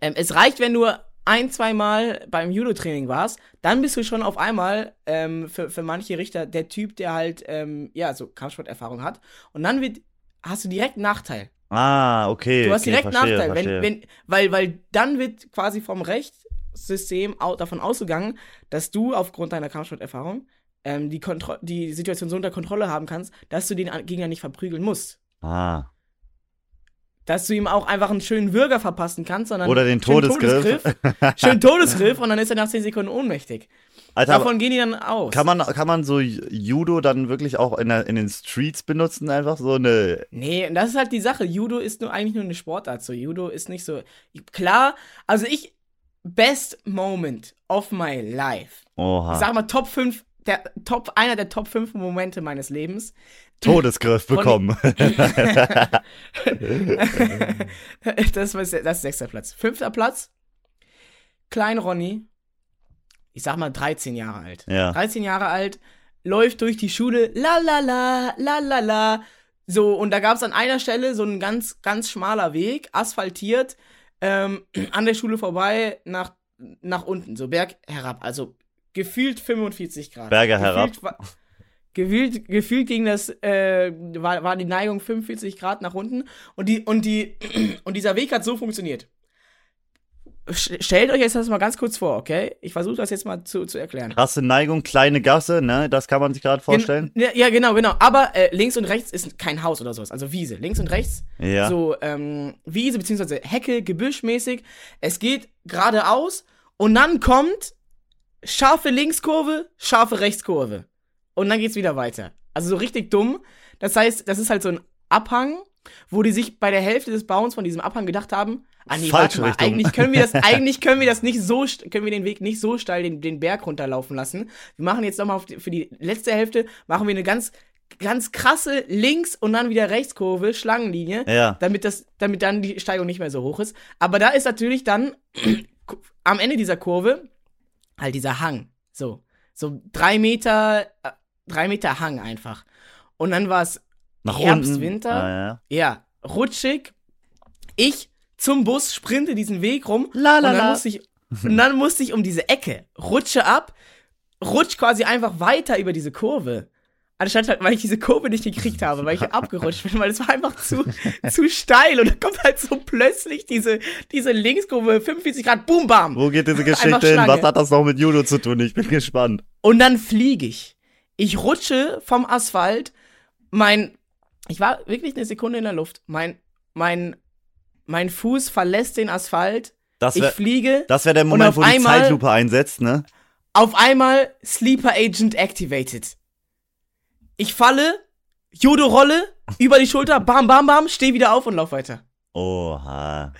ähm, es reicht, wenn du ein, zwei Mal beim Judo-Training warst, dann bist du schon auf einmal ähm, für, für manche Richter der Typ, der halt ähm, ja so Kampfsporterfahrung hat. Und dann wird, hast du direkt Nachteil. ah, okay. Du hast okay, direkt verstehe, Nachteil, verstehe. wenn, wenn, weil, weil dann wird quasi vom Rechtssystem davon ausgegangen, dass du aufgrund deiner Kampfsporterfahrung ähm, die, Kontro die Situation so unter Kontrolle haben kannst, dass du den Gegner nicht verprügeln musst. Ah, Dass du ihm auch einfach einen schönen Würger verpassen kannst, sondern Oder den schönen Todesgriff. Todesgriff. schönen Todesgriff und dann ist er nach 10 Sekunden ohnmächtig. Alter, Davon gehen die dann aus. kann man, kann man so Judo dann wirklich auch in, der, in den Streets benutzen? Einfach so eine. Nee, und das ist halt die Sache. Judo ist nur eigentlich nur eine Sportart. So, Judo ist nicht so. Klar, also ich. Best Moment of my life. Oha. Ich sag mal Top 5, der Top, einer der Top 5 Momente meines Lebens. Todesgriff bekommen. das, war, das ist sechster Platz. Fünfter Platz. Klein Ronny. Ich sag mal 13 Jahre alt. ja. 13 Jahre alt, läuft durch die Schule, la la la, la la la. So, und da gab es an einer Stelle so ein ganz, ganz schmaler Weg, asphaltiert, ähm, an der Schule vorbei, nach, nach unten, so Berg herab. Also gefühlt 45 Grad. Berge herab. Gefühlt wa- Gefühlt, gefühlt ging das, äh, war, war die Neigung 45 Grad nach unten und die, und die, und dieser Weg hat so funktioniert. Stellt euch jetzt das mal ganz kurz vor, okay? Ich versuche das jetzt mal zu, zu erklären. Krasse Neigung, kleine Gasse, ne? Das kann man sich gerade vorstellen. Gen- Ja, ja, genau, genau. Aber äh, links und rechts ist kein Haus oder sowas. Also Wiese. Links und rechts Ja. so ähm, Wiese beziehungsweise Hecke, Gebüschmäßig. Es geht geradeaus und dann kommt scharfe Linkskurve, scharfe Rechtskurve. Und dann geht's wieder weiter. Also so richtig dumm. Das heißt, das ist halt so ein Abhang, wo die sich bei der Hälfte des Bauens von diesem Abhang gedacht haben, ah nee, Falsche warte mal, Richtung. eigentlich können wir das, eigentlich können wir das nicht so, können wir den Weg nicht so steil den, den Berg runterlaufen lassen. Wir machen jetzt nochmal für die letzte Hälfte, machen wir eine ganz, ganz krasse Links- und dann wieder Rechtskurve, Schlangenlinie Ja. damit das, damit dann die Steigung nicht mehr so hoch ist. Aber da ist natürlich dann am Ende dieser Kurve halt dieser Hang. So, so drei Meter, äh, drei Meter Hang einfach. Und dann war es Nach Herbst, unten. Winter. Ah, ja. ja rutschig. Ich zum Bus sprinte diesen Weg rum. La, la, und dann la. musste ich, und dann musste ich um diese Ecke, rutsche ab, rutsch quasi einfach weiter über diese Kurve. Anstatt halt, weil ich diese Kurve nicht gekriegt habe, weil ich abgerutscht bin, weil es war einfach zu, zu steil und dann kommt halt so plötzlich diese, diese Linkskurve, 45 Grad, boom, bam. Wo geht diese Geschichte hin? Was hat das noch mit Judo zu tun? Ich bin gespannt. Und dann fliege ich. Ich rutsche vom Asphalt. Mein, ich war wirklich eine Sekunde in der Luft. Mein, mein, mein Fuß verlässt den Asphalt. Das Ich wäre fliege. das wär der Moment, auf wo die einmal- Zeitlupe einsetzt, ne? Auf einmal Sleeper Agent activated. Ich falle, Judo-Rolle, über die Schulter, bam, bam, bam, steh wieder auf und lauf weiter. Oha.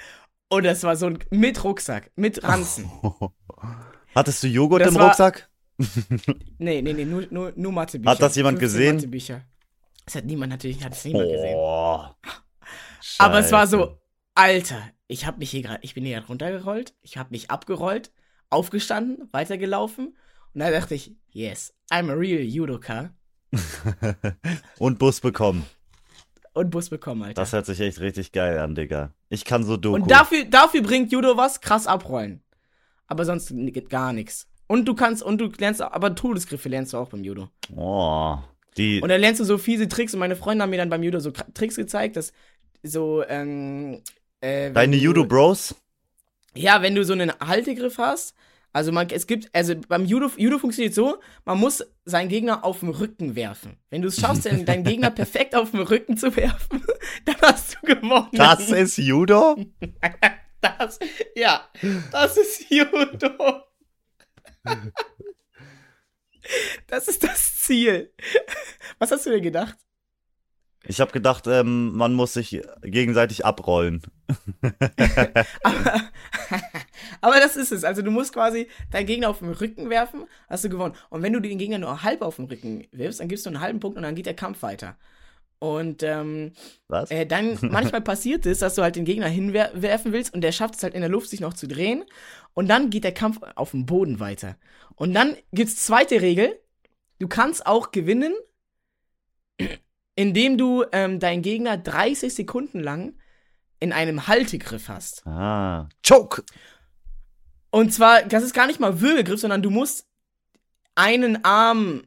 Und das war so ein, mit Rucksack, mit Ranzen. Hattest du Joghurt Das im war- Rucksack? Nee, nee, nee, nur, nur, nur Mathebücher. Hat das jemand 15 gesehen? Mathebücher. Das hat niemand, natürlich hat es niemand gesehen. Oh. Aber es war Scheiße. so, Alter, ich hab mich hier gerade, ich bin hier grad runtergerollt, ich hab mich abgerollt, aufgestanden, weitergelaufen und da dachte ich, yes, I'm a real Judoka Und Bus bekommen. und Bus bekommen, Alter. Das hört sich echt richtig geil an, Digga. Ich kann so Doku. und dafür, dafür bringt Judo was, krass abrollen. Aber sonst gar nichts. Und du kannst, und du lernst, aber Todesgriffe lernst du auch beim Judo. Oh. Die, Und dann lernst du so fiese Tricks und meine Freunde haben mir dann beim Judo so Tricks gezeigt, dass so, ähm, äh, deine Judo-Bros? Ja, wenn du so einen Haltegriff hast, also man, es gibt, also beim Judo, Judo funktioniert so, man muss seinen Gegner auf den Rücken werfen. Wenn du es schaffst, deinen Gegner perfekt auf den Rücken zu werfen, dann hast du gewonnen. Das ist Judo? das, ja, das ist Judo. Das ist das Ziel. Was hast du dir gedacht? Ich habe gedacht, ähm, man muss sich gegenseitig abrollen. Aber, aber das ist es. Also du musst quasi deinen Gegner auf den Rücken werfen, hast du gewonnen. Und wenn du den Gegner nur halb auf den Rücken wirfst, dann gibst du einen halben Punkt und dann geht der Kampf weiter. Und ähm, Was? äh, dann manchmal passiert es, dass du halt den Gegner hinwerfen willst und der schafft es halt in der Luft, sich noch zu drehen. Und dann geht der Kampf auf dem Boden weiter. Und dann gibt's zweite Regel. Du kannst auch gewinnen, indem du ähm, deinen Gegner 30 Sekunden lang in einem Haltegriff hast. Ah. Choke! Und zwar, das ist gar nicht mal Würgegriff, sondern du musst einen Arm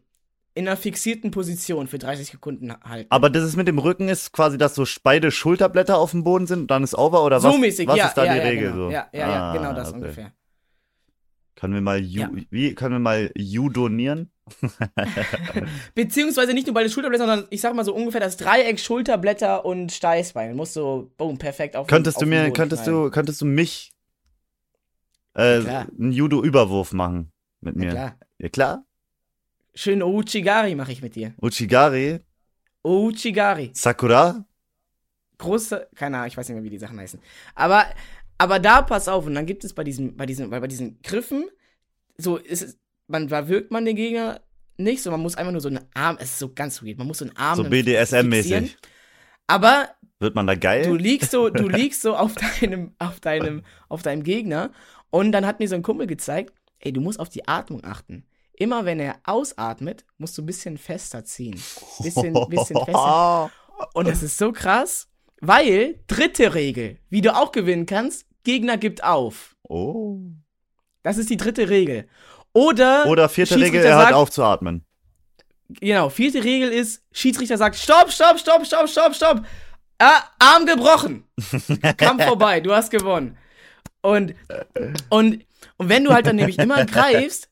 in einer fixierten Position für 30 Sekunden halten. Aber das ist mit dem Rücken ist quasi, dass so beide Schulterblätter auf dem Boden sind und dann ist over oder was? so mäßig, was ja. ist da ja, die ja, Regel genau. so? Ja, ja, ja, Ah, genau das okay. ungefähr. Können wir mal ju Ja. wie können wir mal judonieren? Beziehungsweise nicht nur bei den Schulterblättern, sondern ich sag mal so ungefähr das Dreieck Schulterblätter und Steißbein. Muss so, boom, perfekt auf Könntest auf du den mir könntest knallen. du könntest du mich äh, einen Judo Überwurf machen mit Ja, mir? klar. Ja, klar. Schön Ouchigari mache ich mit dir. Uchigari, Ouchigari. Sakura? große, keine Ahnung, ich weiß nicht mehr, wie die Sachen heißen. Aber, aber da pass auf, und dann gibt es bei diesen, bei diesen, bei, diesen Griffen, so ist es, man, da wirkt man den Gegner nicht, so man muss einfach nur so einen Arm, es ist so ganz weird, man muss so einen Arm So. BDSM-mäßig. Aber Wird man da geil? du liegst so, du liegst so auf deinem, auf deinem, auf deinem Gegner und dann hat mir so ein Kumpel gezeigt, ey, du musst auf die Atmung achten. Immer wenn er ausatmet, musst du ein bisschen fester ziehen. Bisschen, bisschen fester. Und das ist so krass, weil dritte Regel, wie du auch gewinnen kannst, Gegner gibt auf. Oh. Das ist die dritte Regel. Oder, Oder vierte Regel, er sagt- auf zu atmen. genau, vierte Regel ist, Schiedsrichter sagt, stopp, stopp, stopp, stopp, stopp, stopp. Ah, Arm gebrochen. Kampf vorbei, du hast gewonnen. Und, und, und wenn du halt dann nämlich immer greifst,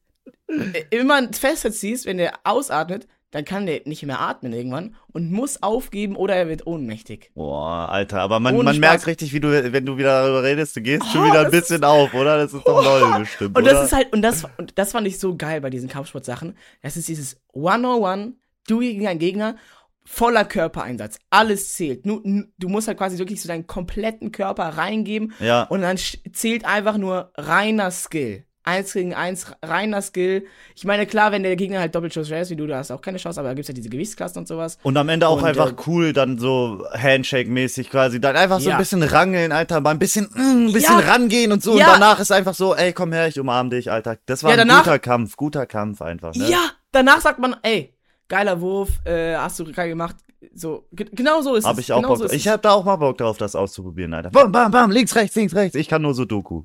äh, immer fester ziehst, wenn der ausatmet, dann kann der nicht mehr atmen irgendwann und muss aufgeben oder er wird ohnmächtig. Boah, Alter, aber man, Ohne man Spaß. merkt richtig, wie du, wenn du wieder darüber redest, du gehst schon Oh, wieder ein bisschen auf, oder? Das ist doch neu bestimmt, Und oder? das ist halt, und das, und das fand ich so geil bei diesen Kampfsportsachen. Das ist dieses One-on-One, du gegen einen Gegner, voller Körpereinsatz. Alles zählt. Nu, du musst halt quasi wirklich so deinen kompletten Körper reingeben ja. und dann zählt einfach nur reiner Skill. Eins gegen eins, reiner Skill. Ich meine, klar, wenn der Gegner halt doppelt so schwer ist wie du, da hast du auch keine Chance, aber da gibt's ja diese Gewichtsklassen und sowas. Und am Ende auch Und, einfach äh, cool, dann so Handshake-mäßig quasi, dann einfach so Ja. ein bisschen rangeln, Alter, mal ein bisschen, mm, ein bisschen Ja. rangehen und so. Ja. Und danach ist einfach so, ey, komm her, ich umarm dich, Alter. Das war Ja, ein danach- guter Kampf, guter Kampf einfach, ne? Ja, danach sagt man, ey, geiler Wurf, äh, hast du geil gemacht. So, ge genau so ist Hab es. ich auch genau Bock. so ich hab da auch mal Bock drauf, das auszuprobieren, Alter. Bam, bam, bam, links, rechts, links, rechts. Ich kann nur so Doku.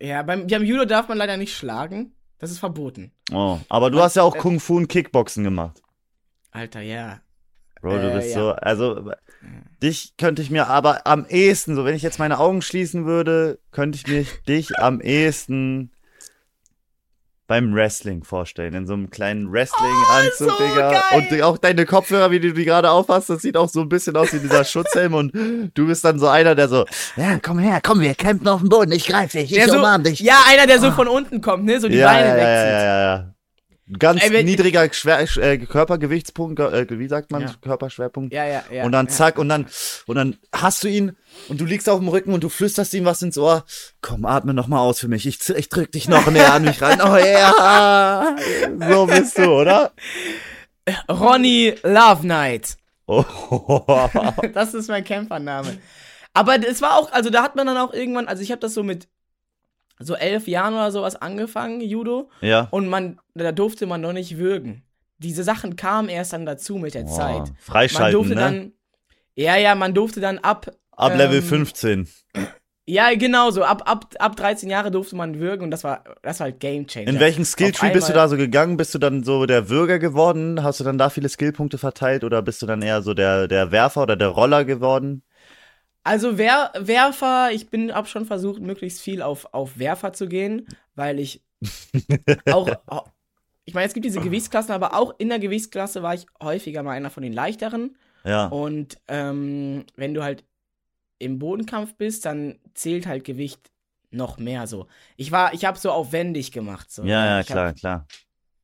Ja, beim, beim Judo darf man leider nicht schlagen. Das ist verboten. Oh, aber du Man- hast ja auch äh, Kung Fu und Kickboxen gemacht. Alter, ja. Bro, du Äh, bist ja. so, also, dich könnte ich mir aber am ehesten, so, wenn ich jetzt meine Augen schließen würde, könnte ich mir dich am ehesten beim Wrestling vorstellen. In so einem kleinen Wrestling-Anzug, so Digga. geil. Und auch deine Kopfhörer, wie du die gerade aufhast, das sieht auch so ein bisschen aus wie dieser Schutzhelm und du bist dann so einer, der so, ja, komm her, komm, wir campen auf dem Boden, ich greif dich, ich Der so, umarm dich. ja, einer, der so von unten kommt, ne? So die ja, Beine ja, wegzieht. ja, ja, ja. Ganz Ey, wenn- niedriger Schwer, äh, Körpergewichtspunkt, äh, wie sagt man, Ja. Körperschwerpunkt? Ja, ja, ja. und dann ja. zack, und dann, und dann hast du ihn und du liegst auf dem Rücken und du flüsterst ihm was ins Ohr. Komm, atme noch mal aus für mich. Ich, ich drück dich noch näher an mich ran. Oh ja. So bist du, oder? Ronny Love Knight. Oh. Das ist mein Kämpfername. Aber es war auch, also da hat man dann auch irgendwann, also ich habe das so mit so elf Jahren oder sowas angefangen, Judo. Ja. Und man, da durfte man noch nicht würgen. Diese Sachen kamen erst dann dazu mit der Boah, Zeit. Man Freischalten, durfte ne? dann, ja, ja, man durfte dann ab, Ab Level ähm, 15. ja, genau so, ab, ab, ab 13 Jahre durfte man würgen und das war, das war halt Game Changer. In welchen Skilltree bist du da so gegangen? Bist du dann so der Würger geworden? Hast du dann da viele Skillpunkte verteilt oder bist du dann eher so der, der Werfer oder der Roller geworden? Also Wer Werfer, ich bin hab schon versucht, möglichst viel auf, auf Werfer zu gehen, weil ich auch, au- ich meine, es gibt diese Gewichtsklassen, aber auch in der Gewichtsklasse war ich häufiger mal einer von den leichteren. Ja. Und ähm, wenn du halt im Bodenkampf bist, dann zählt halt Gewicht noch mehr so. Ich war, ich habe so auf wendig gemacht. So. Ja, ja, ich klar, Hab, klar.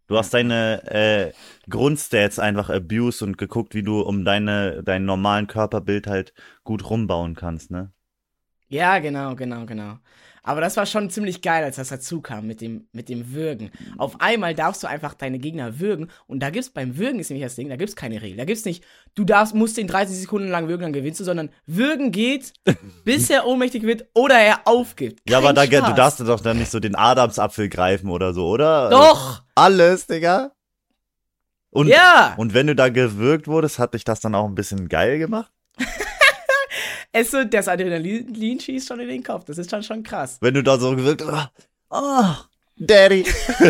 Du hast deine äh, Grundstats einfach abused und geguckt, wie du um deine, deinen normalen Körperbild halt gut rumbauen kannst, ne? ja, genau, genau, genau. Aber das war schon ziemlich geil, als das dazu kam mit dem, mit dem Würgen. Auf einmal darfst du einfach deine Gegner würgen. Und da gibt's beim Würgen ist nämlich das Ding, da gibt's keine Regel. Da gibt's nicht, du darfst, musst den 30 Sekunden lang würgen, dann gewinnst du, sondern Würgen geht, bis er ohnmächtig wird oder er aufgibt. Ja, aber da, Kein du darfst doch dann nicht so den Adamsapfel greifen oder so, oder? Doch! Alles, Digga. Und, ja! und wenn du da gewürgt wurdest, hat dich das dann auch ein bisschen geil gemacht? Es so, das Adrenalin schießt schon in den Kopf. Das ist schon, schon krass. Wenn du da so gewürgt hast, oh, Daddy.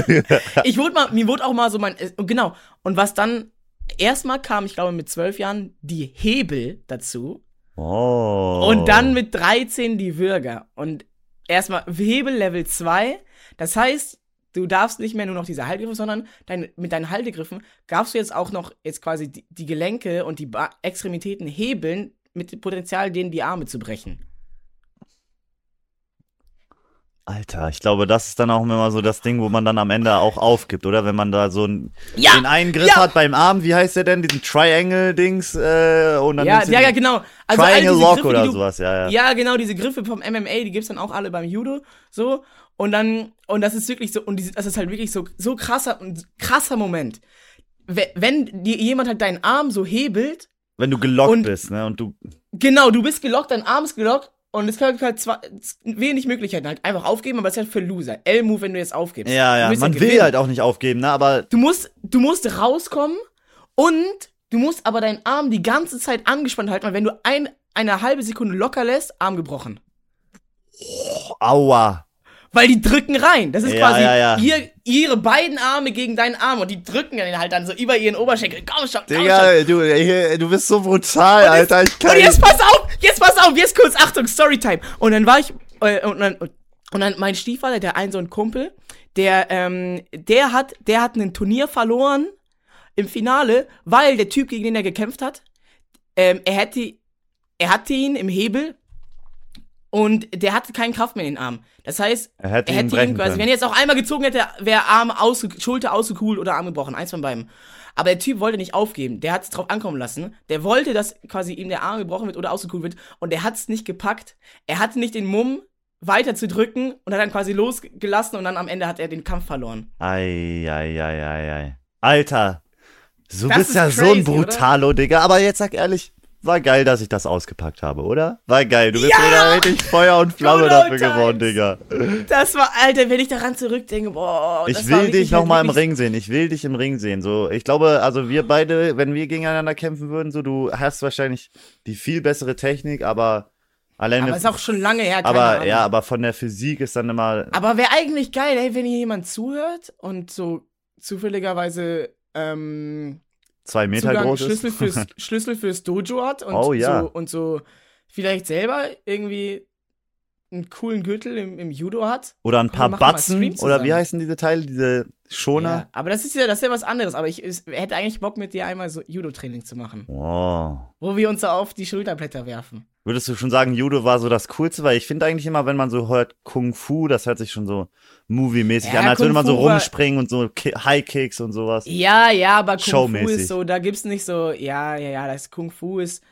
Ich wurde mal, mir wurde auch mal so mein, äh, genau. Und was dann erstmal kam, ich glaube mit zwölf Jahren, die Hebel dazu. Oh. Und dann mit 13 die Würger. Und erstmal Hebel Level 2. Das heißt, du darfst nicht mehr nur noch diese Haltegriffe, sondern dein, mit deinen Haltegriffen darfst du jetzt auch noch jetzt quasi die, die Gelenke und die ba Extremitäten hebeln, mit dem Potenzial, denen die Arme zu brechen. Alter, ich glaube, das ist dann auch immer so das Ding, wo man dann am Ende auch aufgibt, oder? Wenn man da so einen, Ja! den einen Griff Ja! hat beim Arm, wie heißt der denn? Diesen Triangle-Dings, äh, und dann Ja, ja, ja, genau. Also Triangle Lock Griffe, oder du, sowas, ja, ja. Ja, genau, diese Griffe vom MMA, die gibt's dann auch alle beim Judo, so. Und dann, und das ist wirklich so, und die, das ist halt wirklich so, so krasser, ein krasser Moment. We- Wenn dir jemand halt deinen Arm so hebelt, Wenn du gelockt Und- bist, ne? Und du. genau, du bist gelockt, dein Arm ist gelockt, und es gibt halt zwar wenig Möglichkeiten, halt einfach aufgeben, aber es ist halt für Loser. L-Move, wenn du jetzt aufgibst. Ja, ja. Man gewinnen. will halt auch nicht aufgeben, ne? Aber Du musst, du musst rauskommen und du musst aber deinen Arm die ganze Zeit angespannt halten, weil wenn du ein, eine halbe Sekunde locker lässt, Arm gebrochen. aua. Weil die drücken rein. Das ist Ja, quasi ja, ja. Ihr, ihre beiden Arme gegen deinen Arm und die drücken den halt dann so über ihren Oberschenkel. Komm schon, komm schon. Digga, du, hier, du bist so brutal, Alter. Ich kann Und jetzt pass auf, jetzt pass auf, jetzt kurz, Achtung, Storytime. Und dann war ich, äh, und, dann, und dann mein Stiefvater, der ein so ein Kumpel, der, ähm, der hat, der hat ein Turnier verloren im Finale, weil der Typ, gegen den er gekämpft hat, ähm, er hätte, er hatte ihn im Hebel und der hatte keine Kraft mehr in den Arm. Das heißt, Er hätte er ihn hätte brechen ihn quasi, können. wenn er jetzt auch einmal gezogen hätte, wäre Arm ausge Schulter ausgekugelt oder Arm gebrochen, eins von beiden. Aber der Typ wollte nicht aufgeben, der hat es drauf ankommen lassen. Der wollte, dass quasi ihm der Arm gebrochen wird oder ausgekugelt wird und der hat es nicht gepackt. Er hatte nicht den Mumm, weiter zu drücken und hat dann quasi losgelassen und dann am Ende hat er den Kampf verloren. Ei, ei, ei, ei, ei. Alter, du Das bist ist ja so ein crazy, oder? Brutalo, Digga. Aber jetzt sag ehrlich, war geil, dass ich das ausgepackt habe, oder? War geil. Du bist Ja! wieder richtig Feuer und Flamme Good dafür old geworden, times. Digga. Das war, Alter, wenn ich daran zurückdenke, boah. Ich will dich noch halt mal im Ring sehen. Ich will dich im Ring sehen. So, ich glaube, also wir beide, wenn wir gegeneinander kämpfen würden, so du hast wahrscheinlich die viel bessere Technik, aber alleine. Aber ist auch schon lange her, aber Ahnung. ja, aber von der Physik ist dann immer. Aber wäre eigentlich geil, ey, wenn hier jemand zuhört und so zufälligerweise ähm, zwei Meter Zugang, groß Schlüssel ist. fürs, Schlüssel fürs Dojo hat und, Oh, ja. so, und so vielleicht selber irgendwie einen coolen Gürtel im, im Judo hat. Oder ein paar Batzen. Oder wie heißen diese Teile? Diese Schoner? Ja, aber das ist ja, das ist ja was anderes. Aber ich es, hätte eigentlich Bock, mit dir einmal so Judo-Training zu machen. Oh. Wo wir uns so auf die Schulterblätter werfen. Würdest du schon sagen, Judo war so das Coolste? Weil ich finde eigentlich immer, wenn man so hört Kung Fu, das hört sich schon so movie-mäßig Ja, an, als Kung würde man so Fu rumspringen und so Ki High-Kicks und sowas. Ja, ja, aber Kung Fu ist so, da gibt's nicht so, ja, ja, ja, das Kung Fu ist,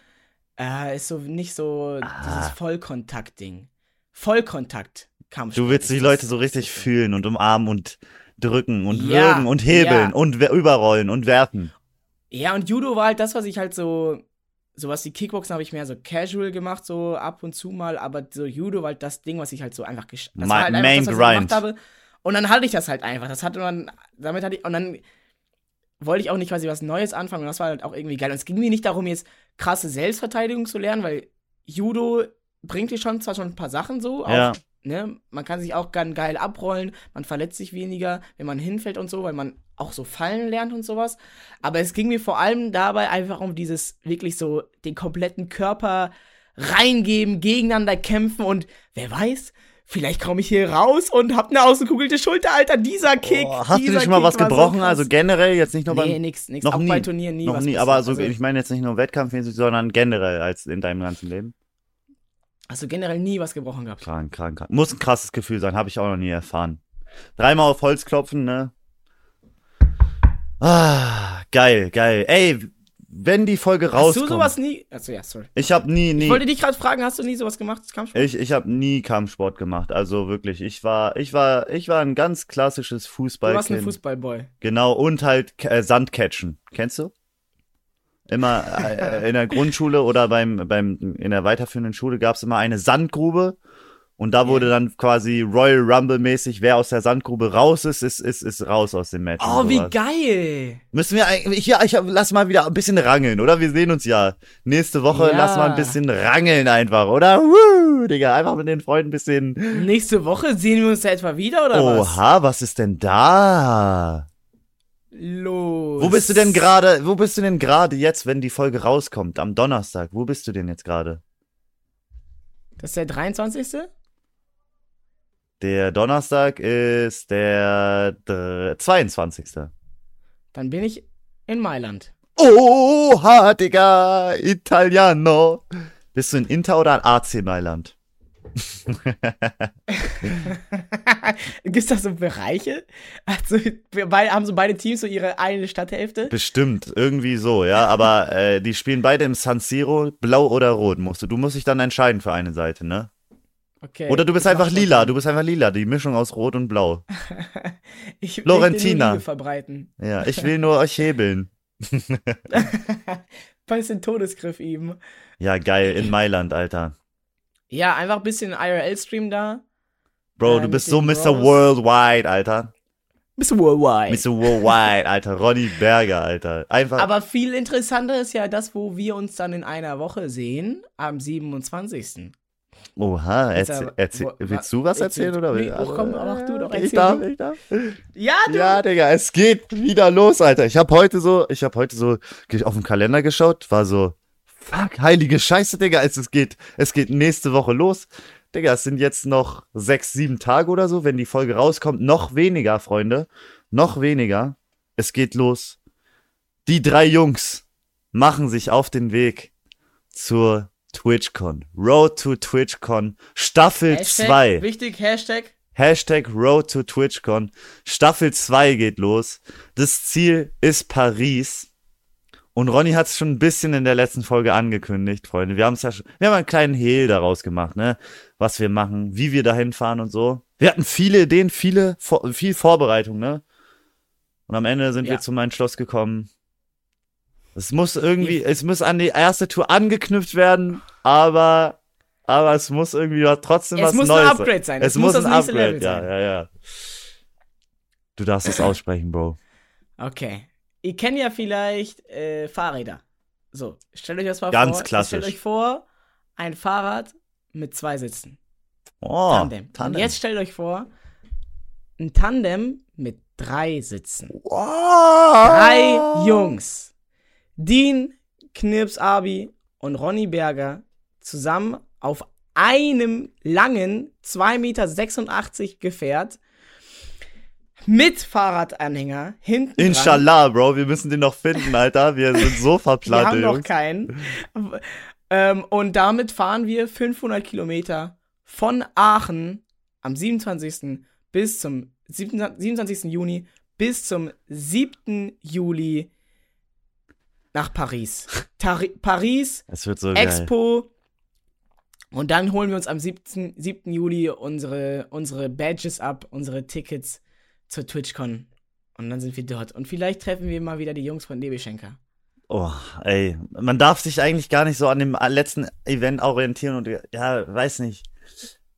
äh, ist so nicht so dieses Vollkontakt-Ding. Vollkontakt. Kampf. Du willst die Leute so richtig fühlen und umarmen und drücken und Ja, würgen und hebeln ja. und überrollen und werfen. Ja, und Judo war halt das, was ich halt so, sowas wie Kickboxen habe ich mehr so casual gemacht, so ab und zu mal, aber so Judo war halt das Ding, was ich halt so einfach gesch das Ma- halt einfach Main das, Grind. gemacht habe. Und dann hatte ich das halt einfach. Das hatte man, damit hatte ich, und dann wollte ich auch nicht quasi was Neues anfangen und das war halt auch irgendwie geil. Und es ging mir nicht darum, jetzt krasse Selbstverteidigung zu lernen, weil Judo bringt dir schon zwar schon ein paar Sachen so, auch, Ja. ne, man kann sich auch ganz geil abrollen, man verletzt sich weniger, wenn man hinfällt und so, weil man auch so fallen lernt und sowas. Aber es ging mir vor allem dabei einfach um dieses wirklich so den kompletten Körper reingeben, gegeneinander kämpfen und wer weiß, vielleicht komme ich hier raus und hab eine ausgekugelte Schulter, Alter, dieser Kick. Oh, hast du dieser dir schon mal Kick was so gebrochen? krass. also generell jetzt nicht nur nee, beim nix, nix. noch auch nie. bei Turnieren nie noch was nie, aber so also, ich meine jetzt nicht nur Wettkampf, sondern generell als in deinem ganzen Leben. hast du generell nie was gebrochen gehabt. Krank, krank, krank. Muss ein krasses Gefühl sein, habe ich auch noch nie erfahren. Dreimal auf Holz klopfen, ne? Ah, geil, geil. Ey, wenn die Folge Hast rauskommt. du sowas nie? Achso, ja, sorry. Ich habe nie, nie. Ich wollte dich gerade fragen, hast du nie sowas gemacht? Kampfsport? Ich, ich habe nie Kampfsport gemacht, also wirklich. Ich war, ich war, ich war ein ganz klassisches Du warst ein. Fußballboy. Genau und halt äh, Sandcatchen. Kennst du? Immer äh, in der Grundschule oder beim, beim in der weiterführenden Schule gab's immer eine Sandgrube und da wurde dann quasi Royal Rumble mäßig, wer aus der Sandgrube raus ist, ist ist ist raus aus dem Match. Oh, wie geil! Müssen wir eigentlich, ja, ich lass mal wieder ein bisschen rangeln, oder? Wir sehen uns ja nächste Woche. Ja. Lass mal ein bisschen rangeln einfach, oder? Woo, Digga, einfach mit den Freunden ein bisschen. Nächste Woche sehen wir uns da etwa wieder, oder was? Oha, was ist denn da? Los. Wo bist du denn gerade? Wo bist du denn gerade jetzt, wenn die Folge rauskommt? Am Donnerstag. Wo bist du denn jetzt gerade? Das ist der 23. Der Donnerstag ist der dr- 22. Dann bin ich in Mailand. Oha, Digga, Italiano. Bist du in Inter oder in AC Mailand? Gibt es da so Bereiche? Also, beide, haben so beide Teams so ihre eine Stadthälfte? Bestimmt, irgendwie so, ja. Aber äh, die spielen beide im San Siro, blau oder rot musst du. Du musst dich dann entscheiden für eine Seite, ne? Okay. Oder du bist einfach lila, du bist einfach lila, die Mischung aus rot und blau. Ich möchte Florentina. Liebe verbreiten. Ja, ich will nur euch hebeln. Bisschen Todesgriff ihm. Ja, geil, in Mailand, Alter. Ja, einfach ein bisschen IRL-Stream da. Bro, Ja, du bist so den Mr. Bros. Worldwide, Alter. Bisschen worldwide. Mr. Worldwide, Alter. Ronny Berger, Alter. Einfach. Aber viel interessanter ist ja das, wo wir uns dann in einer Woche sehen, am 27. Oha, erzähl, erzähl, wo- willst du was erzählen oder nee, oh, komm, mach du doch, Ich darf, ich darf. Ja, du. Ja, Digga, es geht wieder los, Alter. Ich habe heute so, ich habe heute so auf den Kalender geschaut, war so, fuck, heilige Scheiße, Digga, es geht, es geht nächste Woche los. Digga, es sind jetzt noch sechs, sieben Tage oder so, wenn die Folge rauskommt. Noch weniger, Freunde. Noch weniger. Es geht los. Die drei Jungs machen sich auf den Weg zur TwitchCon. Road to TwitchCon. Staffel Hashtag, 2. Wichtig, Hashtag. Hashtag Road to TwitchCon. Staffel 2 geht los. Das Ziel ist Paris. Und Ronny hat es schon ein bisschen in der letzten Folge angekündigt, Freunde. Wir haben es ja schon, wir haben einen kleinen Hehl daraus gemacht, ne? Was wir machen, wie wir dahin fahren und so. Wir hatten viele Ideen, viele, viel Vorbereitung, ne? Und am Ende sind Ja. wir zu meinem Schloss gekommen. Es muss irgendwie, es muss an die erste Tour angeknüpft werden, aber, aber es muss irgendwie trotzdem Es was muss Neues ein sein. Upgrade sein. Es, muss ein Upgrade, Level ja, sein. ja, ja. Du darfst es aussprechen, Bro. Okay. Ihr kennt ja vielleicht äh, Fahrräder. So, stellt euch das mal Ganz vor. klassisch. Stellt euch vor, ein Fahrrad mit zwei Sitzen. Oh, Tandem. Und jetzt stellt euch vor, ein Tandem mit drei Sitzen. oh. Drei Jungs. Dean, Knips Abi und Ronny Berger zusammen auf einem langen 2,86 Meter Gefährt mit Fahrradanhänger hinten dran. Inshallah, Bro, wir müssen den noch finden, Alter. Wir sind so Wir verplant, haben noch keinen. ähm, und damit fahren wir 500 Kilometer von Aachen am 27. bis zum 7. 27. Juni bis zum 7. Juli nach Paris. Tari Paris, so geil. Expo. Und dann holen wir uns am 7. 7. Juli unsere, unsere Badges ab, unsere Tickets zur TwitchCon. Und dann sind wir dort. Und vielleicht treffen wir mal wieder die Jungs von Nebelschenker. Oh, ey, man darf sich eigentlich gar nicht so an dem letzten Event orientieren und ja, weiß nicht.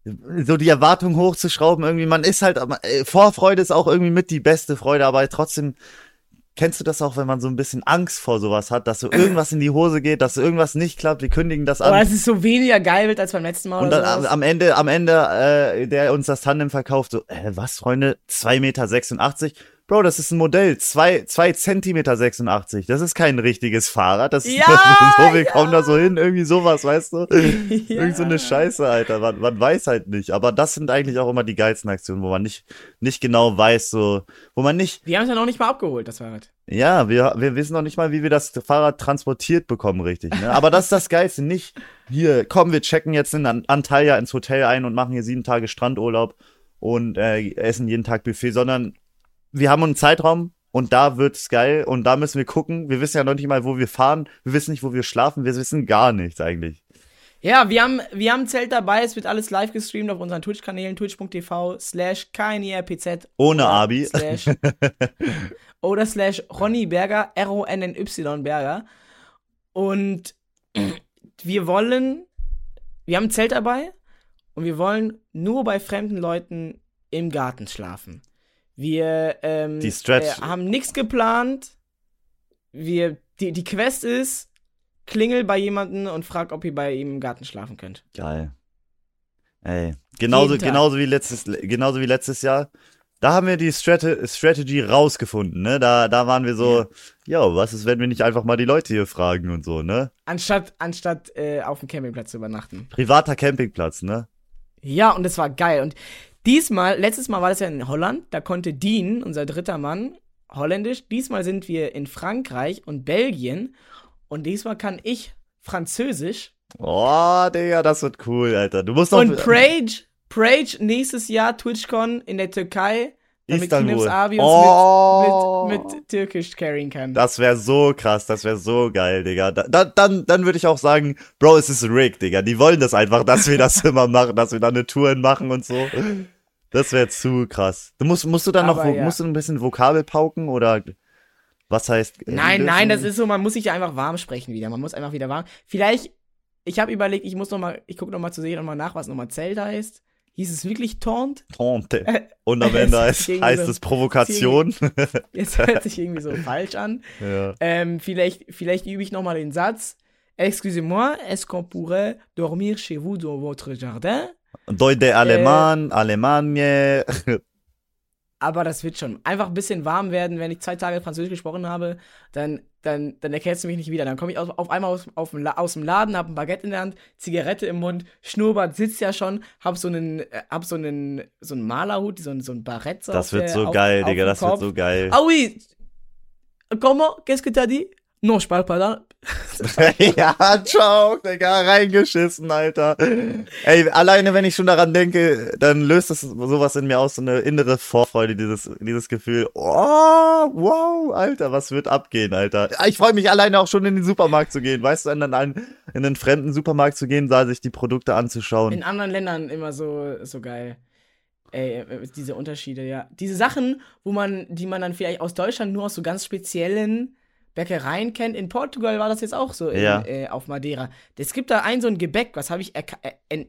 So die Erwartung hochzuschrauben, irgendwie, man ist halt, Vorfreude ist auch irgendwie mit die beste Freude, aber trotzdem, kennst du das auch, wenn man so ein bisschen Angst vor sowas hat, dass so irgendwas in die Hose geht, dass so irgendwas nicht klappt, wir kündigen das Aber an. dass es so weniger geil wird als beim letzten Mal Und oder dann am, am Ende, am Ende, äh, der uns das Tandem verkauft, so, äh, was, Freunde, 2,86 Meter? Bro, das ist ein Modell, 2, 2 Zentimeter 86. Das ist kein richtiges Fahrrad. Das Ja, ist so, wir ja. kommen da so hin, irgendwie sowas, weißt du? Ja. Irgend so eine Scheiße, Alter. Man, man weiß halt nicht. Aber das sind eigentlich auch immer die geilsten Aktionen, wo man nicht, nicht genau weiß, so, wo man nicht, Wir haben es ja noch nicht mal abgeholt, das Fahrrad. ja, wir, wir wissen noch nicht mal, wie wir das Fahrrad transportiert bekommen, richtig. Ne? Aber das ist das Geilste. Nicht hier, komm, wir checken jetzt in An- Antalya ins Hotel ein und machen hier sieben Tage Strandurlaub und äh, essen jeden Tag Buffet, sondern wir haben einen Zeitraum und da wird's geil und da müssen wir gucken. Wir wissen ja noch nicht mal, wo wir fahren. Wir wissen nicht, wo wir schlafen. Wir wissen gar nichts eigentlich. Ja, wir haben, wir haben ein Zelt dabei, es wird alles live gestreamt auf unseren Twitch-Kanälen, twitch.tv slash knirpz. Ohne Abi. Slash, oder slash Ronny Berger, R-O-N-N-Y Berger. Und wir wollen, wir haben ein Zelt dabei und wir wollen nur bei fremden Leuten im Garten schlafen. Wir ähm, Die Stretch- äh, haben nichts geplant. Wir, die, die Quest ist, klingel bei jemanden und frag, ob ihr bei ihm im Garten schlafen könnt. Geil. Ey, genauso, genauso wie letztes, genauso wie letztes Jahr. Da haben wir die Strate Strategy rausgefunden, ne? Da, da waren wir so, ja, was ist, wenn wir nicht einfach mal die Leute hier fragen und so, ne? Anstatt, anstatt äh, auf dem Campingplatz zu übernachten. Privater Campingplatz, ne? Ja, und es war geil. Und diesmal, letztes Mal war das ja in Holland, da konnte Dean, unser dritter Mann, holländisch. Diesmal sind wir in Frankreich und Belgien. Und diesmal kann ich Französisch. Oh, Digga, das wird cool, Alter. Du musst noch. Und Prage, Prage nächstes Jahr TwitchCon in der Türkei, damit Istanbul. Abi uns Oh. mit, mit, mit Türkisch carryen kann. Das wäre so krass, das wäre so geil, Digga. Da, da, dann dann würde ich auch sagen, Bro, es ist rigged, Digga. Die wollen das einfach, dass wir das immer machen, dass wir da eine Tour machen und so. Das wäre zu krass. Du musst, musst du dann noch, Aber wo- ja. musst du ein bisschen Vokabel pauken oder was heißt? äh, Nein, nein, das ist so, man muss sich ja einfach warm sprechen wieder. Man muss einfach wieder warm. Vielleicht, ich habe überlegt, ich muss noch mal, ich gucke noch mal zu sehen nochmal nach, was nochmal Zelt heißt. Hieß es wirklich Taunt? Tante. Äh, Und am Ende heißt, heißt es Provokation. Jetzt hört sich irgendwie so falsch an. ja. Ähm, vielleicht, vielleicht übe ich nochmal den Satz. Excusez-moi, est-ce qu'on pourrait dormir chez vous dans votre jardin? Deutsche Alemann, Alemannie. Aber das wird schon. Einfach ein bisschen warm werden, wenn ich zwei Tage Französisch gesprochen habe, dann, dann, dann erkennst du mich nicht wieder. Dann komme ich aus, auf einmal aus, auf aus dem Laden, hab ein Baguette in der Hand, Zigarette im Mund, Schnurrbart sitzt ja schon, hab so einen, äh, hab so einen, so einen Malerhut, so einen, so Barett. So Das auf wird der- so auf, geil, auf Digga, das wird Kopf. so geil. Ah oui! Comment? Qu'est-ce que t'as dit? Pas dans... ja, ciao, Digga, reingeschissen, Alter. Ey, alleine wenn ich schon daran denke, dann löst das sowas in mir aus, so eine innere Vorfreude, dieses, dieses Gefühl, oh, wow, Alter, was wird abgehen, Alter. Ich freue mich alleine auch schon in den Supermarkt zu gehen, weißt du, in einen, in einen fremden Supermarkt zu gehen, da sich die Produkte anzuschauen. In anderen Ländern immer so, so geil. Ey, äh, diese Unterschiede, ja. Diese Sachen, wo man, die man dann vielleicht aus Deutschland nur aus so ganz speziellen Bäckereien kennt. In Portugal war das jetzt auch so in, Ja. äh, auf Madeira. Es gibt da ein so ein Gebäck, was habe ich äh, äh,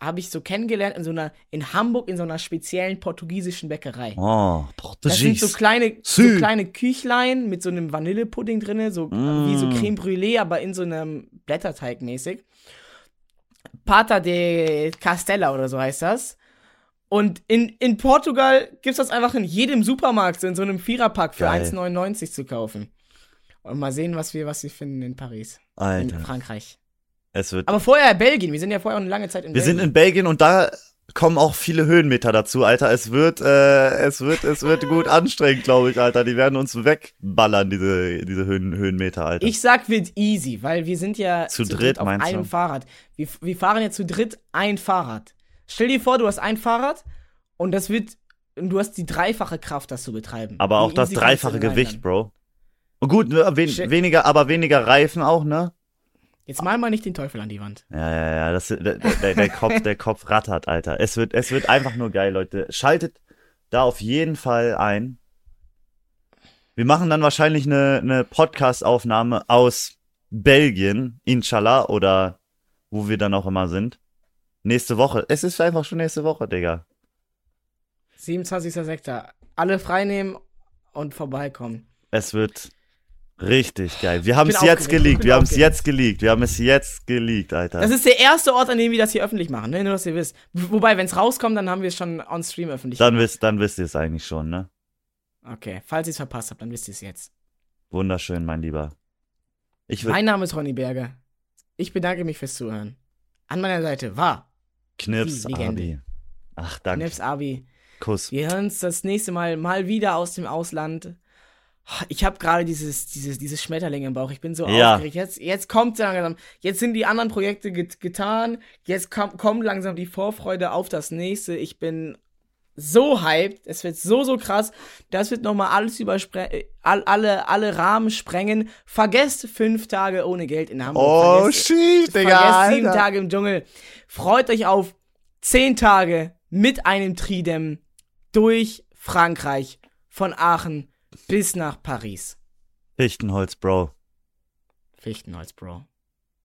habe ich so kennengelernt in so einer in Hamburg in so einer speziellen portugiesischen Bäckerei. Oh, Das sind so Portugies. kleine, so Sü. kleine Küchlein mit so einem Vanillepudding drinne, so Mm. wie so Creme Brûlée, aber in so einem Blätterteig mäßig. Pata de Castella oder so heißt das. Und in, in Portugal gibt's das einfach in jedem Supermarkt, so in so einem Viererpack für Geil. 1,99 zu kaufen. Und mal sehen, was wir, was wir finden in Paris. In Alter, Frankreich. es wird Aber vorher Belgien. Wir sind ja vorher auch eine lange Zeit in Wir Belgien. sind in Belgien und da kommen auch viele Höhenmeter dazu, Alter. Es wird, äh, es wird, es wird gut anstrengend, glaube ich, Alter. Die werden uns wegballern, diese, diese Höhen, Höhenmeter, Alter. Ich sag, wird easy, weil wir sind ja Zu dritt, auf meinst du? einem Fahrrad. Wir, wir fahren ja zu dritt ein Fahrrad. Stell dir vor, du hast ein Fahrrad und das wird, du hast die dreifache Kraft, das zu betreiben. aber Wie auch das dreifache Gewicht, Bro. Und gut, ne, wen, Shit. weniger, aber weniger Reifen auch, ne? Jetzt mal mal nicht den Teufel an die Wand. Ja, ja, ja, das, der, der, der Kopf, der Kopf rattert, Alter. Es wird, es wird einfach nur geil, Leute. Schaltet da auf jeden Fall ein. Wir machen dann wahrscheinlich eine, eine Podcast-Aufnahme aus Belgien, inshallah, oder wo wir dann auch immer sind. Nächste Woche. Es ist einfach schon nächste Woche, Digga. 27.06. Alle freinehmen und vorbeikommen. Es wird richtig geil. Wir haben es jetzt geleakt. Wir haben es jetzt geleakt. Wir haben es jetzt geleakt, Alter. Das ist der erste Ort, an dem wir das hier öffentlich machen, ne? Nur, dass ihr wisst. Wobei, wenn es rauskommt, dann haben wir es schon on stream öffentlich. dann wisst, dann wisst ihr es eigentlich schon, ne? okay, falls ihr es verpasst habt, dann wisst ihr es jetzt. Wunderschön, mein Lieber. Mein Name ist Ronny Berger. Ich bedanke mich fürs Zuhören. An meiner Seite war Knips. Abi. Ach, danke. Knips Abi. Kuss. Wir hören uns das nächste Mal mal wieder aus dem Ausland. Ich habe gerade dieses, dieses, dieses Schmetterling im Bauch. Ich bin so Ja. aufgeregt. Jetzt, jetzt kommt langsam. Jetzt sind die anderen Projekte get getan. Jetzt kom kommt langsam die Vorfreude auf das nächste. Ich bin so hyped. Es wird so, so krass. Das wird nochmal alles übersprengen. All, alle, alle Rahmen sprengen. Vergesst fünf Tage ohne Geld in Hamburg. Oh, Vergesst- shit, Digga. Vergesst sieben Alter. Tage im Dschungel. Freut euch auf zehn Tage mit einem Tridem durch Frankreich von Aachen bis nach Paris. Fichtenholz, Bro. Fichtenholz, Bro.